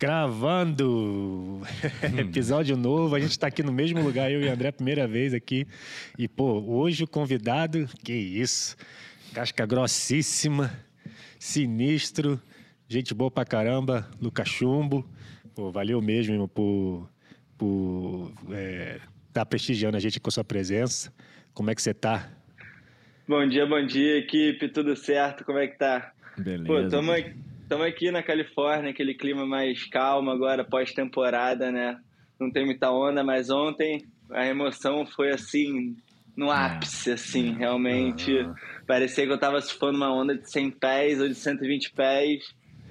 Gravando! Episódio novo, a gente está aqui no mesmo lugar, eu e o André, primeira vez aqui. E, pô, hoje o convidado, que isso, casca grossíssima, sinistro, gente boa pra caramba, Lucas Chumbo. Pô, valeu mesmo por estar por, é, tá prestigiando a gente com a sua presença. Como é que você tá? Bom dia, bom dia, equipe, tudo certo? Como é que tá? Beleza. Pô, tamo aqui Estamos aqui na Califórnia, aquele clima mais calmo agora, pós-temporada, né? Não tem muita onda, mas ontem a emoção foi assim, no é. ápice, assim, realmente. Uhum. Parecia que eu tava surfando uma onda de 100 pés ou de 120 pés,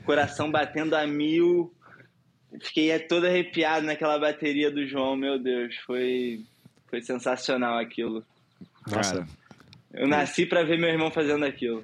coração batendo a mil. Fiquei todo arrepiado naquela bateria do João, meu Deus, foi, foi sensacional aquilo. Nossa. Eu nasci para ver meu irmão fazendo aquilo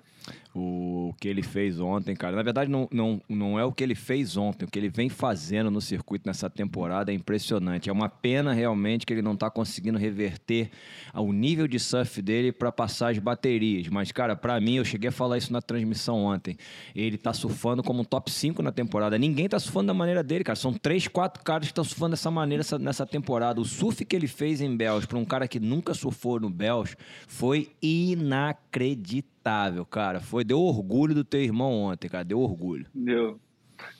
o que ele fez ontem, cara. Na verdade, não, não, não é o que ele fez ontem, o que ele vem fazendo no circuito nessa temporada é impressionante. É uma pena realmente que ele não está conseguindo reverter o nível de surf dele para passar as baterias. Mas, cara, para mim, eu cheguei a falar isso na transmissão ontem. Ele está surfando como um top 5 na temporada. Ninguém está surfando da maneira dele, cara. São três, quatro caras que estão surfando dessa maneira essa, nessa temporada. O surf que ele fez em Bells, para um cara que nunca surfou no Bells, foi inacreditável inacreditável, cara. Foi, deu orgulho do teu irmão ontem, cara. Deu orgulho. Deu.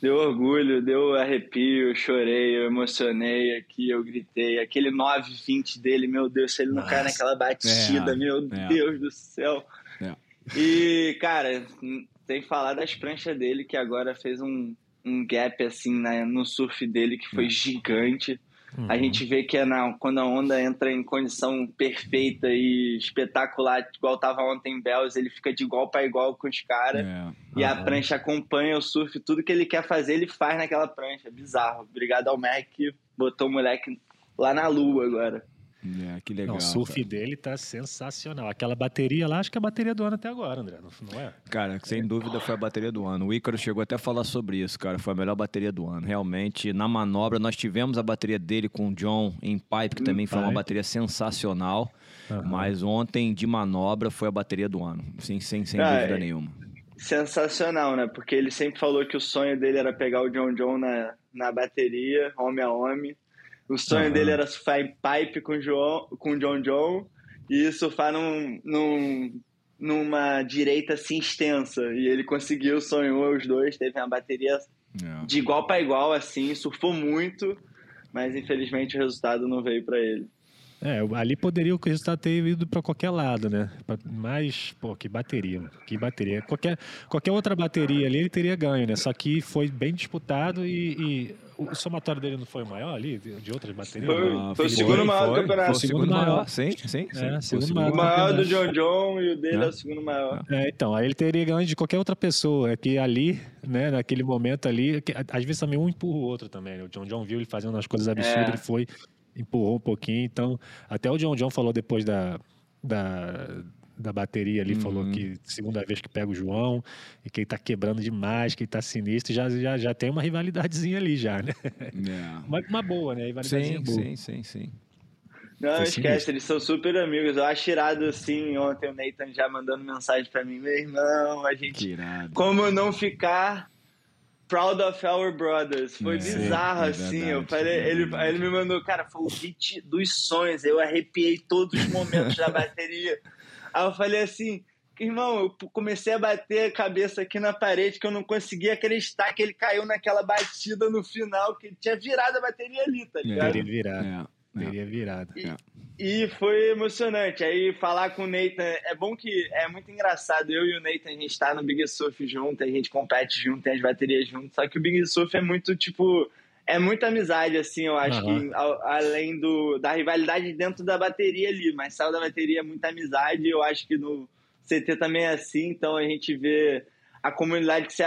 Deu orgulho, deu arrepio, eu chorei, eu emocionei aqui, eu gritei. Aquele 9,20 dele, meu Deus, se ele não Nossa. cai naquela batida, é, meu é. Deus do céu. É. E, cara, tem que falar das pranchas dele, que agora fez um, um gap assim né, no surf dele que foi é. gigante. Uhum. A gente vê que é na, quando a onda entra em condição perfeita e espetacular, igual tava ontem em Bells, ele fica de igual para igual com os caras. É. E a prancha acompanha o surf, tudo que ele quer fazer, ele faz naquela prancha. Bizarro. Obrigado ao Mac que botou o moleque lá na lua agora. É, que legal. Não, o surf cara. dele tá sensacional. Aquela bateria lá, acho que é a bateria do ano até agora, André, não é? Cara, sem dúvida foi a bateria do ano. O Ícaro chegou até a falar sobre isso, cara. Foi a melhor bateria do ano. Realmente, na manobra, nós tivemos a bateria dele com o John em pipe, que também foi uma bateria sensacional. Uhum. Mas ontem, de manobra, foi a bateria do ano. Sem, sem, sem ah, dúvida é nenhuma. Sensacional, né? Porque ele sempre falou que o sonho dele era pegar o John John na, na bateria, homem a homem. O sonho uhum. dele era surfar em pipe com o, João, com o John John e surfar num, num, numa direita assim extensa. E ele conseguiu, sonhou os dois, teve uma bateria é. de igual para igual, assim, surfou muito, mas infelizmente o resultado não veio para ele. É, ali poderia o resultado ter ido para qualquer lado, né? Mas, pô, que bateria, que bateria. Qualquer, qualquer outra bateria ali ele teria ganho, né? Só que foi bem disputado e, e o somatório dele não foi maior ali, de outras baterias? Foi, ah, foi o segundo maior do campeonato. Foi o segundo maior. Sim, sim. sim. É, segundo maior, o maior do John John e o dele é, é o segundo maior. É, então, aí ele teria ganho de qualquer outra pessoa. É que ali, né, naquele momento ali, que, às vezes também um empurra o outro também. Né? O John John viu ele fazendo umas coisas absurdas, é. ele foi, empurrou um pouquinho. Então, até o John John falou depois da, da, da bateria ali, uhum. falou que segunda vez que pega o João e que ele tá quebrando demais, que ele tá sinistro, já, já, já tem uma rivalidadezinha ali já, né? É. Uma, uma, boa, né? Sim, boa. sim, sim, sim. Não, Foi esquece, sinistro. eles são super amigos. Eu acho irado, assim, ontem o Nathan já mandando mensagem pra mim, meu irmão, a gente... Como não ficar Proud of Our Brothers. Foi é, bizarro, é assim. Verdade, eu falei, é ele, ele me mandou, cara, foi o hit dos sonhos. Eu arrepiei todos os momentos da bateria. Aí eu falei assim, irmão, eu comecei a bater a cabeça aqui na parede que eu não conseguia acreditar que ele caiu naquela batida no final, que ele tinha virado a bateria ali, tá ligado? Teria virado. É, é. Teria virado. E, e, foi emocionante. Aí falar com o Nathan, é bom que é muito engraçado. Eu e o Nathan, a gente tá no Big Surf junto, a gente compete junto, tem as baterias junto. Só que o Big Surf é muito tipo é muita amizade, assim, eu acho uhum. que além do, da rivalidade dentro da bateria ali, mas saiu da bateria é muita amizade, eu acho que no CT também é assim, então a gente vê a comunidade se,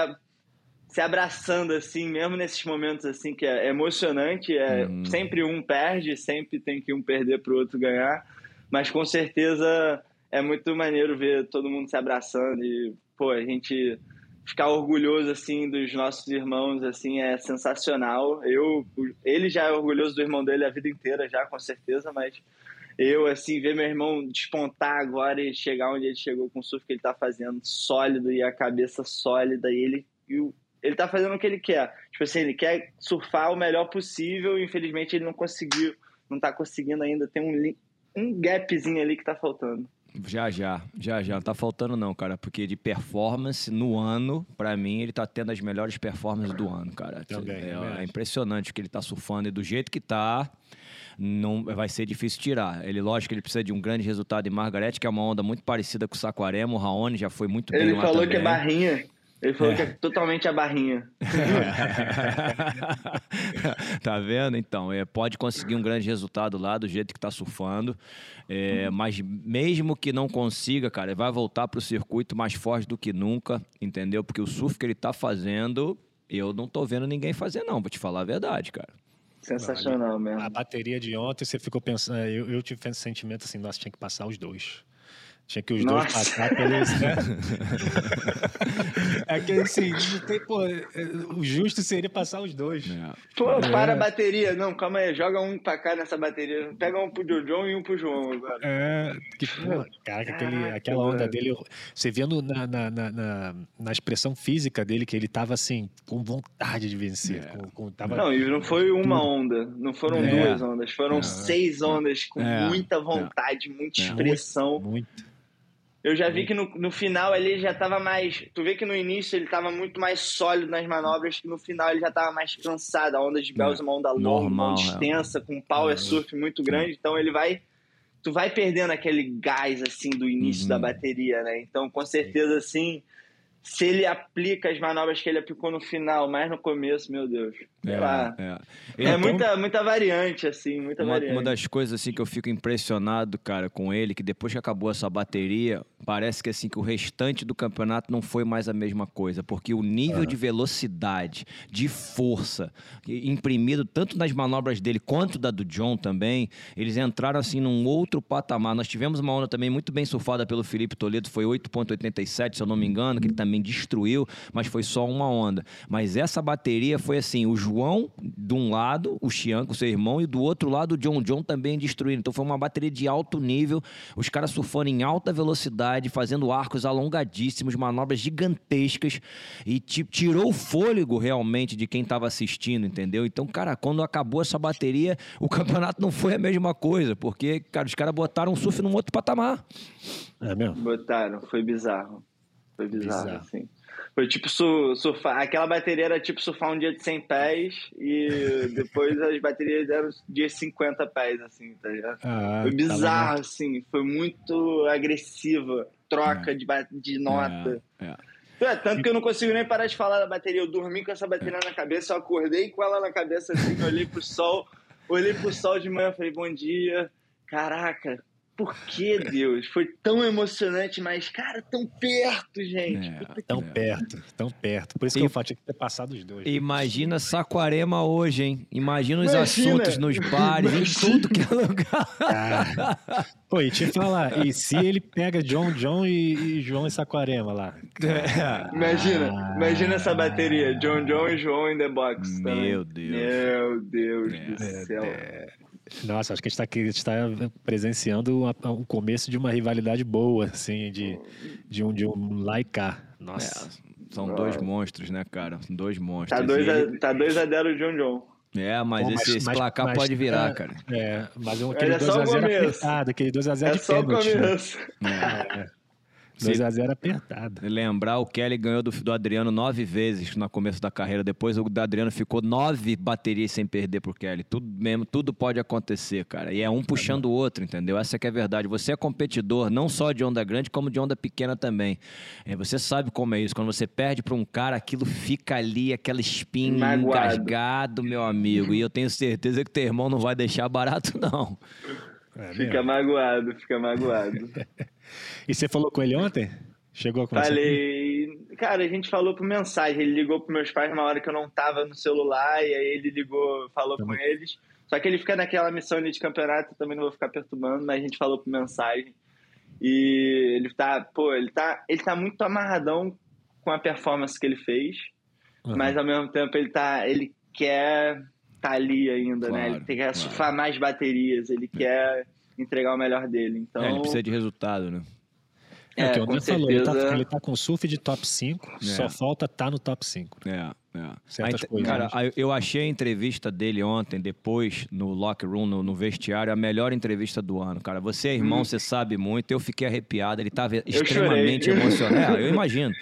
se abraçando, assim, mesmo nesses momentos, assim, que é emocionante, é, uhum. sempre um perde, sempre tem que um perder para o outro ganhar, mas com certeza é muito maneiro ver todo mundo se abraçando e, pô, a gente ficar orgulhoso assim dos nossos irmãos assim é sensacional. Eu ele já é orgulhoso do irmão dele a vida inteira já com certeza, mas eu assim ver meu irmão despontar agora e chegar onde ele chegou com o surf que ele está fazendo sólido e a cabeça sólida e ele e o, ele tá fazendo o que ele quer. Tipo assim, ele quer surfar o melhor possível, e infelizmente ele não conseguiu, não tá conseguindo ainda, tem um, um gapzinho ali que tá faltando. Já, já, já, já. Não tá faltando não, cara, porque de performance no ano, para mim, ele tá tendo as melhores performances do ano, cara. Também, é, é impressionante que ele tá surfando e do jeito que tá, não vai ser difícil tirar. Ele, lógico, ele precisa de um grande resultado em Margaret, que é uma onda muito parecida com o Saquarema. O Raoni já foi muito ele bem Ele falou que é barrinha. Ele falou é. que é totalmente a barrinha. tá vendo? Então, é, pode conseguir um grande resultado lá do jeito que tá surfando. É, mas mesmo que não consiga, cara, ele vai voltar pro circuito mais forte do que nunca, entendeu? Porque o surf que ele tá fazendo, eu não tô vendo ninguém fazer, não, vou te falar a verdade, cara. Sensacional mesmo. A bateria de ontem, você ficou pensando. Eu, eu tive esse sentimento assim, nós tinha que passar os dois. Tinha que os Nossa. dois passar pelos. Né? é que assim, tem, pô, é, o justo seria passar os dois. É. Pô, é. para a bateria. Não, calma aí, joga um pra cá nessa bateria. Pega um pro Jojo e um pro João agora. É, que, pô, cara, aquele, aquela onda dele. Você vendo na, na, na, na, expressão física dele que ele tava assim, com vontade de vencer. É. Com, com, tava... Não, e não foi uma onda, não foram é. duas ondas, foram seis ondas com muita vontade, muita expressão. Muito. Eu já vi que no, no final ele já estava mais. Tu vê que no início ele estava muito mais sólido nas manobras, que no final ele já estava mais cansado. A onda de Bells é uma onda longa, uma onda extensa, com um power é. surf muito grande. Então ele vai. Tu vai perdendo aquele gás assim do início uhum. da bateria, né? Então, com certeza, assim se ele aplica as manobras que ele aplicou no final, mas no começo, meu Deus. É, é. é então, muita, muita variante, assim, muita uma, variante. Uma das coisas, assim, que eu fico impressionado, cara, com ele, que depois que acabou essa bateria, parece que, assim, que o restante do campeonato não foi mais a mesma coisa, porque o nível de velocidade, de força, imprimido tanto nas manobras dele quanto da do John também, eles entraram, assim, num outro patamar. Nós tivemos uma onda também muito bem surfada pelo Felipe Toledo, foi 8.87, se eu não me engano, que ele também destruiu, mas foi só uma onda. Mas essa bateria foi assim: o João de um lado, o Xian com seu irmão, e do outro lado o John John também destruindo. Então foi uma bateria de alto nível, os caras surfando em alta velocidade, fazendo arcos alongadíssimos, manobras gigantescas, e tirou o fôlego realmente de quem estava assistindo, entendeu? Então, cara, quando acabou essa bateria, o campeonato não foi a mesma coisa, porque, cara, os caras botaram o surf num outro patamar. É mesmo? Botaram, foi bizarro. Foi bizarro, bizarro. assim. Foi tipo surfar. Aquela bateria era tipo surfar um dia de 100 pés e depois as baterias eram dia de 50 pés, assim, tá ligado? Ah, foi tá bizarro, tá assim. Foi muito agressiva. Troca é. de, de nota. É, é. É, tanto que eu não consigo nem parar de falar da bateria. Eu dormi com essa bateria na cabeça, eu acordei com ela na cabeça assim, olhei pro sol, olhei pro sol de manhã, falei, bom dia. Caraca, por que, Deus? Foi tão emocionante, mas, cara, tão perto, gente. É, tão é. perto, tão perto. Por isso que e, eu falo, tinha que ter passado os dois. Imagina Saquarema hoje, hein? Imagina os Imagina. assuntos nos bares, Imagina. em tudo que é lugar. Ah. Pô, e te falar, e se ele pega John John e, e João e Saquarema lá? É. Imagina, ah. imagina essa bateria, John John e João in the box. Meu também. Deus. Meu Deus é. do céu. É. Nossa, acho que a gente está tá presenciando o começo de uma rivalidade boa, assim, de, de um, de um Laika. Nossa. É, são dois monstros, né, cara? Dois monstros. Tá 2 a, tá dois a 0 John John. É, mas, Bom, mas esse, esse placar mas, pode virar, é, cara. É, mas aquele 2x0 é apertado, aquele 2x0 é de só pênalti. Né? É, é. 2x0 apertado. Lembrar, o Kelly ganhou do, do, Adriano nove vezes no começo da carreira. Depois o do Adriano ficou nove baterias sem perder pro Kelly. Tudo mesmo, tudo pode acontecer, cara. E é um puxando o outro, entendeu? Essa é que é a verdade. Você é competidor, não só de onda grande, como de onda pequena também. É, você sabe como é isso. Quando você perde para um cara, aquilo fica ali, aquela espinha engasgado, meu amigo. E eu tenho certeza que teu irmão não vai deixar barato, não. É fica magoado, fica magoado. e você falou com ele ontem? Chegou a conversar? Falei. Cara, a gente falou por mensagem. Ele ligou para meus pais na hora que eu não tava no celular, e aí ele ligou, falou com eles. Só que ele fica naquela missão ali de campeonato, também não vou ficar perturbando, mas a gente falou por mensagem. E ele tá, pô, ele tá, ele tá muito amarradão com a performance que ele fez, uhum. mas ao mesmo tempo ele tá, ele quer tá ali ainda, claro, né? Ele quer claro. surfar mais baterias, ele é. quer entregar o melhor dele. Então, é, ele precisa de resultado, né? É, é o que o André falou, ele tá, ele tá, com surf de top 5, é. só falta tá no top 5. É, É. Certas coisas. Cara, eu achei a entrevista dele ontem, depois, no locker room, no, no, vestiário, a melhor entrevista do ano, cara. Você é irmão, hum. você sabe muito. Eu fiquei arrepiado. Ele estava extremamente emocionado. É, eu imagino.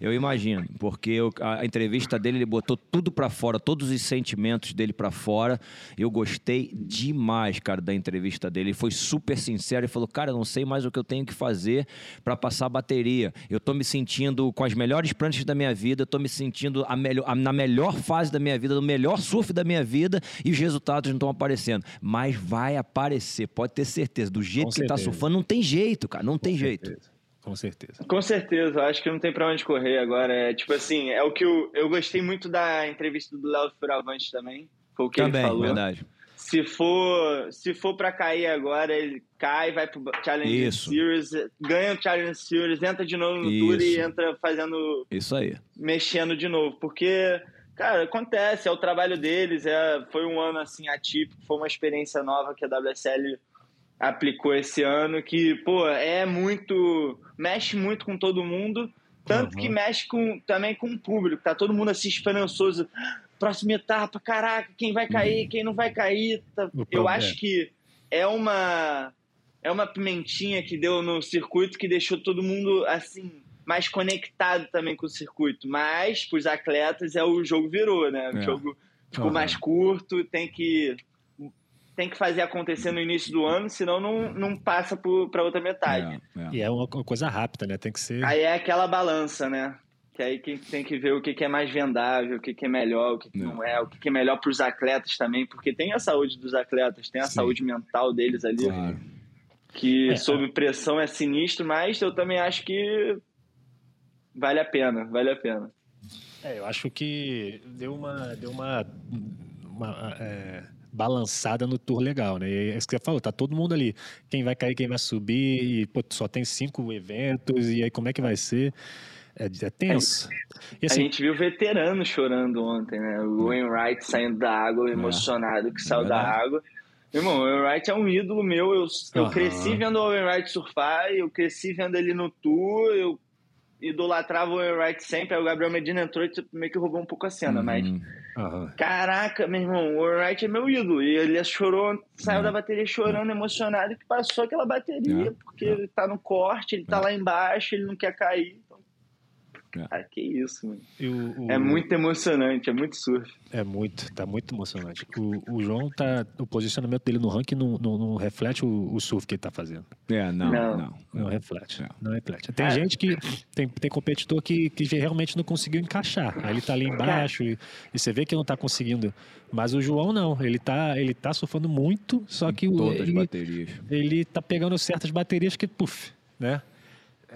Eu imagino. Porque eu, a entrevista dele, ele botou tudo para fora, todos os sentimentos dele para fora. Eu gostei demais, cara, da entrevista dele. Ele foi super sincero e falou: Cara, eu não sei mais o que eu tenho que fazer para passar a bateria. Eu tô me sentindo com as melhores pranchas da minha vida, eu tô me sentindo a melhor na melhor fase da minha vida, no melhor surf da minha vida e os resultados não estão aparecendo. Mas vai aparecer, pode ter certeza. Do jeito Com que certeza. ele tá surfando, não tem jeito, cara, não Com tem certeza. jeito. Com certeza. Com certeza, acho que não tem pra onde correr agora. É tipo assim, é o que eu, eu gostei muito da entrevista do Léo Furavante também. Foi o que também, ele falou. verdade. Se for, se for para cair agora, ele cai, vai pro Challenge Isso. Series, ganha o Challenge Series, entra de novo no Isso. Tour e entra fazendo. Isso aí. Mexendo de novo. Porque, cara, acontece, é o trabalho deles. É, foi um ano assim atípico, foi uma experiência nova que a WSL aplicou esse ano. Que, pô, é muito. mexe muito com todo mundo. Tanto uhum. que mexe com, também com o público. Tá todo mundo assim esperançoso próxima etapa, caraca, quem vai cair, uhum. quem não vai cair. Tá... Eu acho que é uma é uma pimentinha que deu no circuito que deixou todo mundo assim mais conectado também com o circuito. Mas para os atletas é o jogo virou, né? O é. jogo ficou uhum. mais curto, tem que tem que fazer acontecer no início do ano, senão não, não passa para outra metade. É, é. E é uma coisa rápida, né? Tem que ser. Aí é aquela balança, né? Que aí quem tem que ver o que, é mais vendável, o que, é melhor, o que, não. não é, o que, é melhor para os atletas também, porque tem a saúde dos atletas, tem a Sim. saúde mental deles ali, claro. que é. sob pressão é sinistro, mas eu também acho que vale a pena, vale a pena. É, eu acho que deu uma, deu uma, uma é, balançada no tour legal, né? E é isso que você falou, tá todo mundo ali, quem vai cair, quem vai subir, e pô, só tem cinco eventos, e aí como é que vai ser? É, é tenso. E, assim, a gente viu veterano chorando ontem, né? O Wainwright saindo da água, é. emocionado que saiu é da água. Irmão, o Wainwright é um ídolo meu. Eu, eu uhum. cresci vendo o Wainwright surfar, eu cresci vendo ele no tour, eu idolatrava o Wainwright sempre. Aí o Gabriel Medina entrou e meio que roubou um pouco a cena, uhum. mas. Uhum. Caraca, meu irmão, o Wainwright é meu ídolo. E ele chorou, saiu uhum. da bateria chorando, emocionado, que passou aquela bateria, porque ele tá no corte, ele tá lá embaixo, ele não quer cair. Ah, que isso, mano. O, o... É muito emocionante, é muito surf. É muito, tá muito emocionante. O, o João tá. O posicionamento dele no ranking não, não, não reflete o, o, surf que ele tá fazendo. É, não. Não, não, não reflete. Não, não reflete. Tem é. gente que. Tem, tem competidor que, que realmente não conseguiu encaixar. Aí ele tá ali embaixo e, e você vê que não tá conseguindo. Mas o João não, ele tá, ele tá surfando muito, só que Todas ele, as baterias. ele tá pegando certas baterias que, puf, né?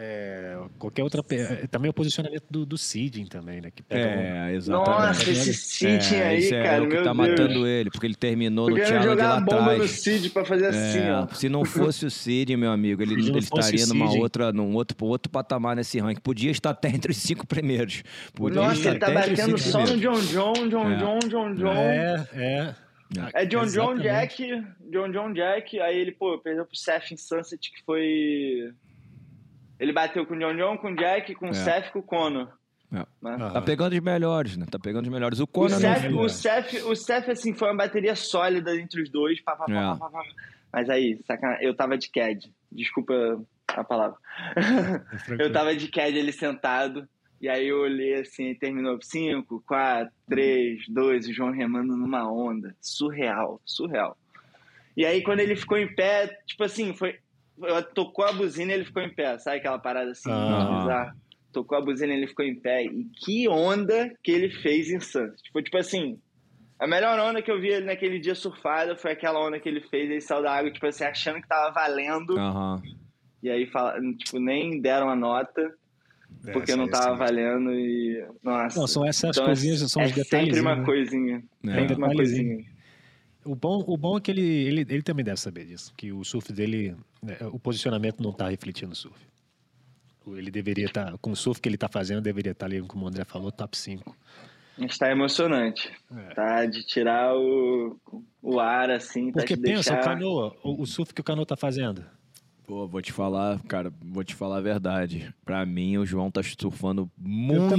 É, qualquer outra. É, também o posicionamento do, do Siding também, né? Que pega é, um... exatamente. Nossa, esse Siding é, aí, é cara. É o que tá Deus. matando ele, porque ele terminou porque no challenge jogar lá a bomba no Sid pra fazer assim, ó. Se não fosse o Sid, meu amigo, ele, ele estaria numa outra, num outro, outro patamar nesse ranking. Podia estar até entre os cinco primeiros. Podia Nossa, ele tá batendo só no John John, John John, John John. É, é. É John John Jack, John John Jack, aí ele, pô, perdeu pro Seth em Sunset, que foi ele bateu com o John John, com o Jack, com o é. Seth com o Conor. É. Né? Tá pegando os melhores, né? Tá pegando os melhores. O Conor o Seth, não... o Seth, o Seth, assim, foi uma bateria sólida entre os dois. Pá, pá, é. pá, pá, Mas aí, sacanagem, eu tava de CAD. Desculpa a palavra. eu tava de CAD ele sentado. E aí eu olhei assim, e terminou 5, 4, 3, 2, o João remando numa onda. Surreal, surreal. E aí quando ele ficou em pé, tipo assim, foi tocou a buzina e ele ficou em pé. Sabe aquela parada assim, ah. bizarra? Tocou a buzina e ele ficou em pé. E que onda que ele fez em Santos. Tipo, tipo assim, a melhor onda que eu vi ele naquele dia surfada foi aquela onda que ele fez, ele saiu da água, tipo assim, achando que tava valendo. Uhum. E aí, tipo, nem deram a nota. É, porque não tava valendo e. Nossa. Não, são essas então, coisinhas, são é os detalhes. Sempre uma né? coisinha. É. Sempre uma coisinha. O bom, o bom é que ele, ele, ele também deve saber disso, que o surf dele, né, o posicionamento não está refletindo o surf. Ele deveria estar, tá, com o surf que ele está fazendo, deveria estar tá ali, como o André falou, top 5. Está emocionante. É. Tá de tirar o, o ar assim. Porque tá pensa, deixar... o canoa, o, o surf que o canoa está fazendo. Pô, vou te falar, cara, vou te falar a verdade. Pra mim, o João tá surfando muito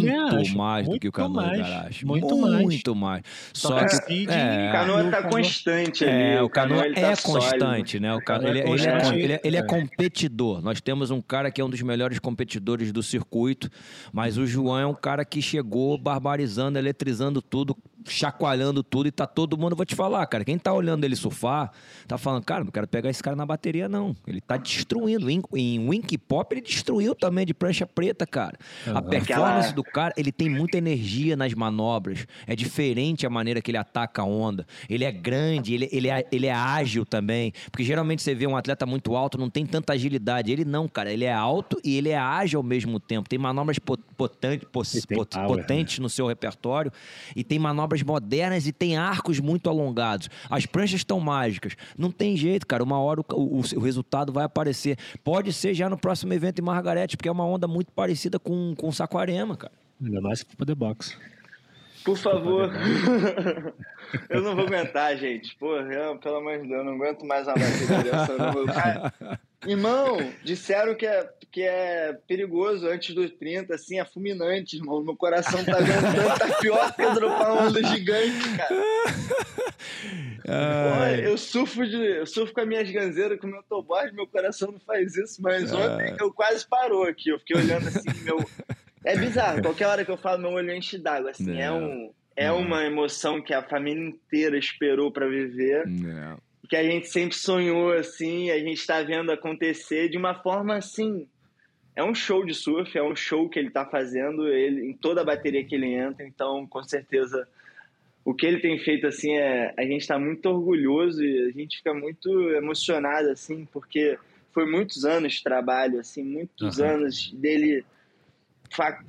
mais muito do que o Canoa mais, Garage. Muito, mais. Muito mais. Só que. É, o Canoa tá constante ali. É, o Canoa, é tá constante, sólido. né? O Canoa, ele, é ele, é, ele, é, ele é competidor. Nós temos um cara que é um dos melhores competidores do circuito, mas o João é um cara que chegou barbarizando, eletrizando tudo, chacoalhando tudo e tá todo mundo, vou te falar, cara, quem tá olhando ele surfar, tá falando, cara, não quero pegar esse cara na bateria não. Ele tá destruindo. Em, em Wink Pop ele destruiu também de prancha preta, cara. Uhum. A performance do cara, ele tem muita energia nas manobras. É diferente a maneira que ele ataca a onda. Ele é grande, ele, ele, é, ele é ágil também. Porque geralmente você vê um atleta muito alto, não tem tanta agilidade. Ele não, cara. Ele é alto e ele é ágil ao mesmo tempo. Tem manobras potente, potentes no seu repertório e tem manobras modernas e tem arcos muito alongados. As pranchas estão mágicas. Não tem jeito, cara. Uma hora o, o, o, resultado vai aparecer. Pode ser já no próximo evento em Margarete, porque é uma onda muito parecida com, com Saquarema, cara. Ainda mais for The Box. Por favor. eu não vou aguentar, gente. Porra, pelo amor de Deus, eu não aguento mais a dessa. Vou... Irmão, disseram que é, que é perigoso antes dos 30, assim, é fulminante, irmão. Meu coração tá vendo tanta tapioca dropar uma onda gigante, cara. Porra, eu surfo de. Eu surfo com as minhas ganzeiras, com o meu tobogã, meu coração não faz isso, mas ontem eu quase parou aqui. Eu fiquei olhando assim, meu. É bizarro, qualquer hora que eu falo, meu olho enche d'água. Assim, é, um, é uma emoção que a família inteira esperou para viver. Não que a gente sempre sonhou assim, a gente está vendo acontecer de uma forma assim. É um show de surf, é um show que ele está fazendo, ele em toda a bateria que ele entra, então com certeza o que ele tem feito assim é a gente está muito orgulhoso e a gente fica muito emocionado assim, porque foi muitos anos de trabalho, assim, muitos uhum. anos dele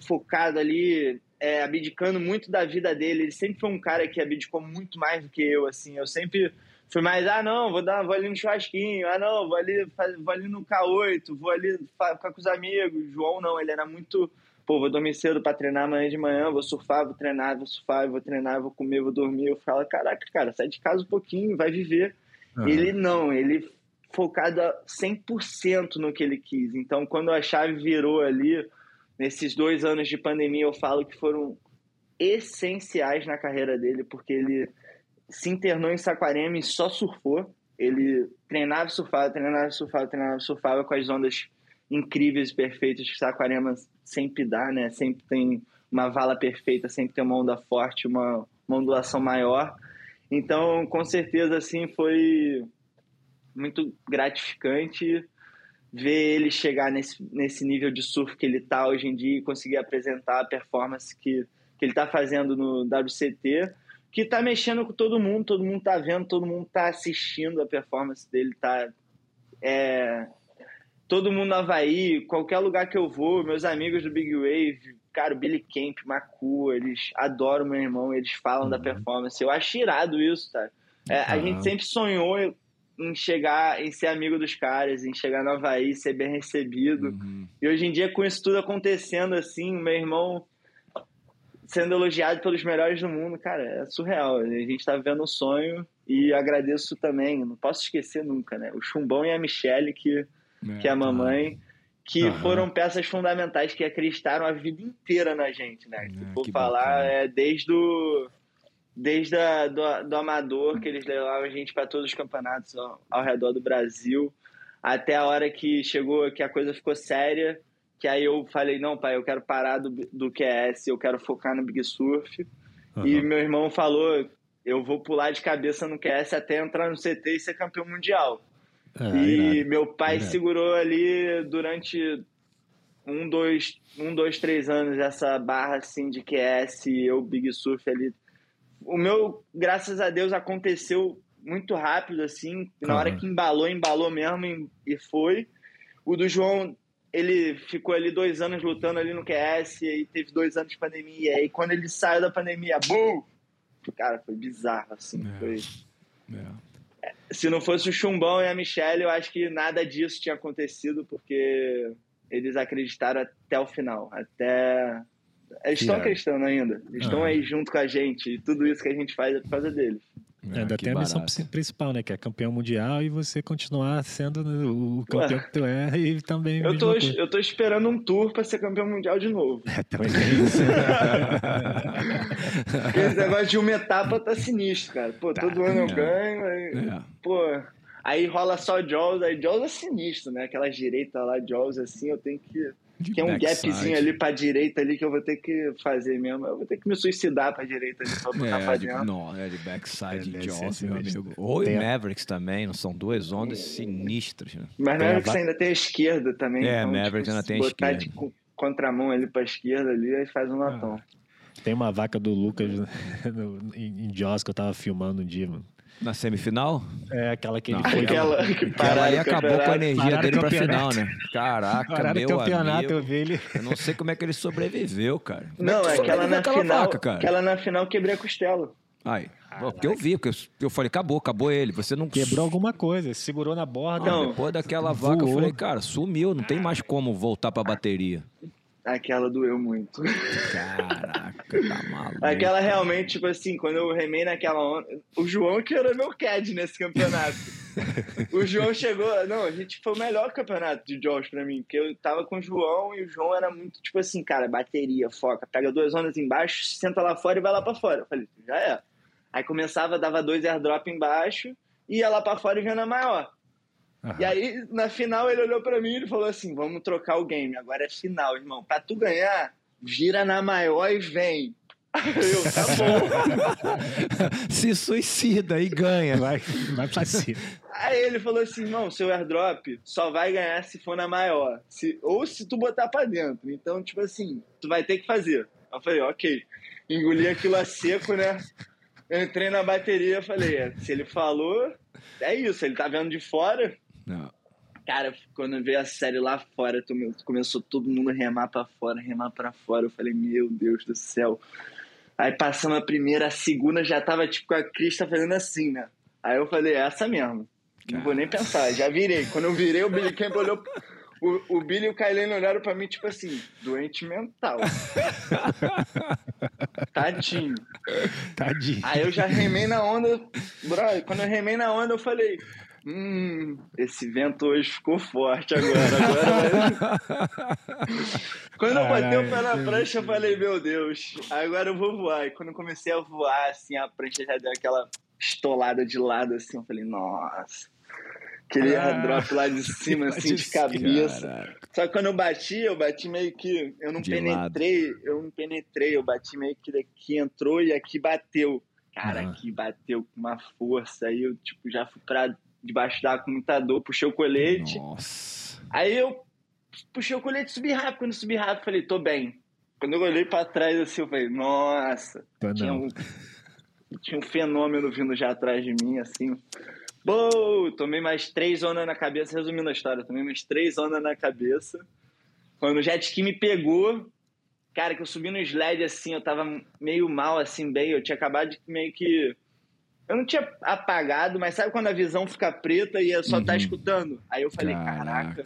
focado ali, é, abdicando muito da vida dele. Ele sempre foi um cara que abdicou muito mais do que eu, assim. Eu sempre Fui mais, ah, não, vou, dar, vou ali no churrasquinho, ah, não, vou ali, vou ali no K8, vou ali ficar com os amigos. João, não, ele era muito, pô, vou dormir cedo para treinar amanhã de manhã, vou surfar, vou treinar, vou surfar, vou treinar, vou comer, vou dormir. Eu falo, caraca, cara, sai de casa um pouquinho, vai viver. Uhum. Ele não, ele focado 100% no que ele quis. Então, quando a chave virou ali, nesses dois anos de pandemia, eu falo que foram essenciais na carreira dele, porque ele se internou em Saquarema e só surfou. Ele treinava surfava, treinava surfava, treinava surfava com as ondas incríveis e perfeitas que Saquarema sempre dá, né? Sempre tem uma vala perfeita, sempre tem uma onda forte, uma, uma ondulação maior. Então, com certeza, assim, foi muito gratificante ver ele chegar nesse, nesse nível de surf que ele está hoje em dia e conseguir apresentar a performance que, que ele está fazendo no WCT que tá mexendo com todo mundo, todo mundo tá vendo, todo mundo tá assistindo a performance dele, tá. É, todo mundo no Havaí, qualquer lugar que eu vou, meus amigos do Big Wave, cara, o Billy Camp, Macu, eles adoram meu irmão, eles falam uhum. da performance. Eu acho irado isso, tá? É, uhum. A gente sempre sonhou em chegar, em ser amigo dos caras, em chegar no Havaí, ser bem recebido. Uhum. E hoje em dia, com isso tudo acontecendo assim, meu irmão sendo elogiado pelos melhores do mundo, cara, é surreal. A gente tá vivendo um sonho e agradeço também, não posso esquecer nunca, né? O Chumbão e a Michelle, que, é, que é a mamãe, que uhum. foram peças fundamentais que acreditaram a vida inteira na gente, né? É, Vou falar, é desde o desde a, do, do amador que eles levavam a gente para todos os campeonatos ao, ao redor do Brasil, até a hora que chegou que a coisa ficou séria que aí eu falei, não, pai, eu quero parar do, do QS, eu quero focar no Big Surf. Uhum. E meu irmão falou, eu vou pular de cabeça no QS até entrar no CT e ser campeão mundial. É, e irado. meu pai irado. segurou ali durante um dois, um, dois, três anos essa barra assim de QS e eu Big Surf ali. O meu, graças a Deus, aconteceu muito rápido, assim. Na hora que embalou, embalou mesmo e foi. O do João ele ficou ali dois anos lutando ali no QS, e aí teve dois anos de pandemia, e aí quando ele saiu da pandemia, BUM! Cara, foi bizarro, assim, é. foi... É. Se não fosse o Chumbão e a Michelle, eu acho que nada disso tinha acontecido, porque eles acreditaram até o final, até... Eles estão acreditando ainda, eles estão aí junto com a gente, e tudo isso que a gente faz é por causa deles. É, ainda tem a missão principal, né? Que é campeão mundial e você continuar sendo o campeão Ué, que tu é e também. Eu tô, eu tô esperando um tour pra ser campeão mundial de novo. É, também tem isso. Porque esse negócio de uma etapa tá sinistro, cara. Pô, tá, todo ano eu é. ganho. Aí, é. Pô. Aí rola só Jaws, aí Jaws é sinistro, né? Aquela direita lá, Jaws assim, eu tenho que tem um gapzinho ali pra direita ali que eu vou ter que fazer mesmo. Eu vou ter que me suicidar pra direita ali pra botar é, pra dentro. Não, é de backside é, Jaws, meu amigo. Ou em Mavericks também, não são duas ondas é. sinistras, né? Mas tem Mavericks a... ainda tem a esquerda também. É, então, Mavericks tipo, ainda tem a esquerda. Botar de contramão ali pra esquerda ali, aí faz um ah. latão. Tem uma vaca do Lucas no, em, em Jaws que eu tava filmando um dia, mano. Na semifinal? É, aquela que ele não, foi. Aquela, que aquela aí acabou com a energia dele pra final, né? Caraca, pararam meu campeonato, amigo. Eu, vi ele. eu não sei como é que ele sobreviveu, cara. Como não, é aquela na final. Vaca, cara? Aquela na final quebrei a costela. Ai, porque eu vi, porque eu falei, acabou, acabou ele. Você não. Quebrou alguma coisa, segurou na borda. Não, depois daquela vaca, voou. eu falei, cara, sumiu, não tem mais como voltar pra bateria. Aquela doeu muito. Caraca, tá maluco. Aquela realmente, tipo assim, quando eu remei naquela onda. O João que era meu CAD nesse campeonato. o João chegou. Não, a gente foi o melhor campeonato de Jaws pra mim. Porque eu tava com o João e o João era muito, tipo assim, cara, bateria, foca. Pega duas ondas embaixo, senta lá fora e vai lá pra fora. Eu falei, já é. Aí começava, dava dois airdrop embaixo, ia lá pra fora e vinha na maior. Uhum. E aí, na final, ele olhou para mim e falou assim: vamos trocar o game, agora é final, irmão. Pra tu ganhar, gira na maior e vem. Eu, tá bom. Se suicida e ganha. Vai, vai pra cima. Aí ele falou assim: irmão, seu airdrop só vai ganhar se for na maior. Se, ou se tu botar pra dentro. Então, tipo assim, tu vai ter que fazer. Eu falei, ok. Engoli aquilo a seco, né? entrei na bateria falei, é, se ele falou, é isso, ele tá vendo de fora, não. Cara, quando veio a série lá fora, começou todo mundo a remar pra fora, remar pra fora. Eu falei, meu Deus do céu. Aí passando a primeira, a segunda já tava tipo com a Crista fazendo assim, né? Aí eu falei, é essa mesmo. Não vou nem pensar, já virei. Quando eu virei, o Billy Camp olhou. O, o Billy e o Kailene olharam pra mim, tipo assim, doente mental. Tadinho. Tadinho. Aí eu já remei na onda. Bro, quando eu remei na onda, eu falei, Hum, esse vento hoje ficou forte agora. agora quando eu botei o pé na prancha, eu falei, meu Deus, agora eu vou voar. E quando eu comecei a voar, assim, a prancha já deu aquela estolada de lado, assim, eu falei, nossa. Aquele ah, drop lá de cima, assim, de cabeça. Caraca. Só que quando eu bati, eu bati meio que. Eu não de penetrei, lado. eu não penetrei, eu bati meio que daqui entrou e aqui bateu. Cara, uhum. aqui bateu com uma força. Aí eu, tipo, já fui pra debaixo d'água com muita dor, puxei o colete. Nossa. Aí eu puxei o colete e subi rápido. Quando subi rápido, falei, tô bem. Quando eu olhei pra trás assim, eu falei, nossa. tinha, um, tinha um fenômeno vindo já atrás de mim, assim. Boa! Tomei mais três ondas na cabeça, resumindo a história, tomei mais três ondas na cabeça. Quando o jet ski me pegou, cara, que eu subi no sled assim, eu tava meio mal, assim, bem. Eu tinha acabado de meio que eu não tinha apagado, mas sabe quando a visão fica preta e eu só tá uhum. tá escutando? Aí eu falei, caraca. caraca.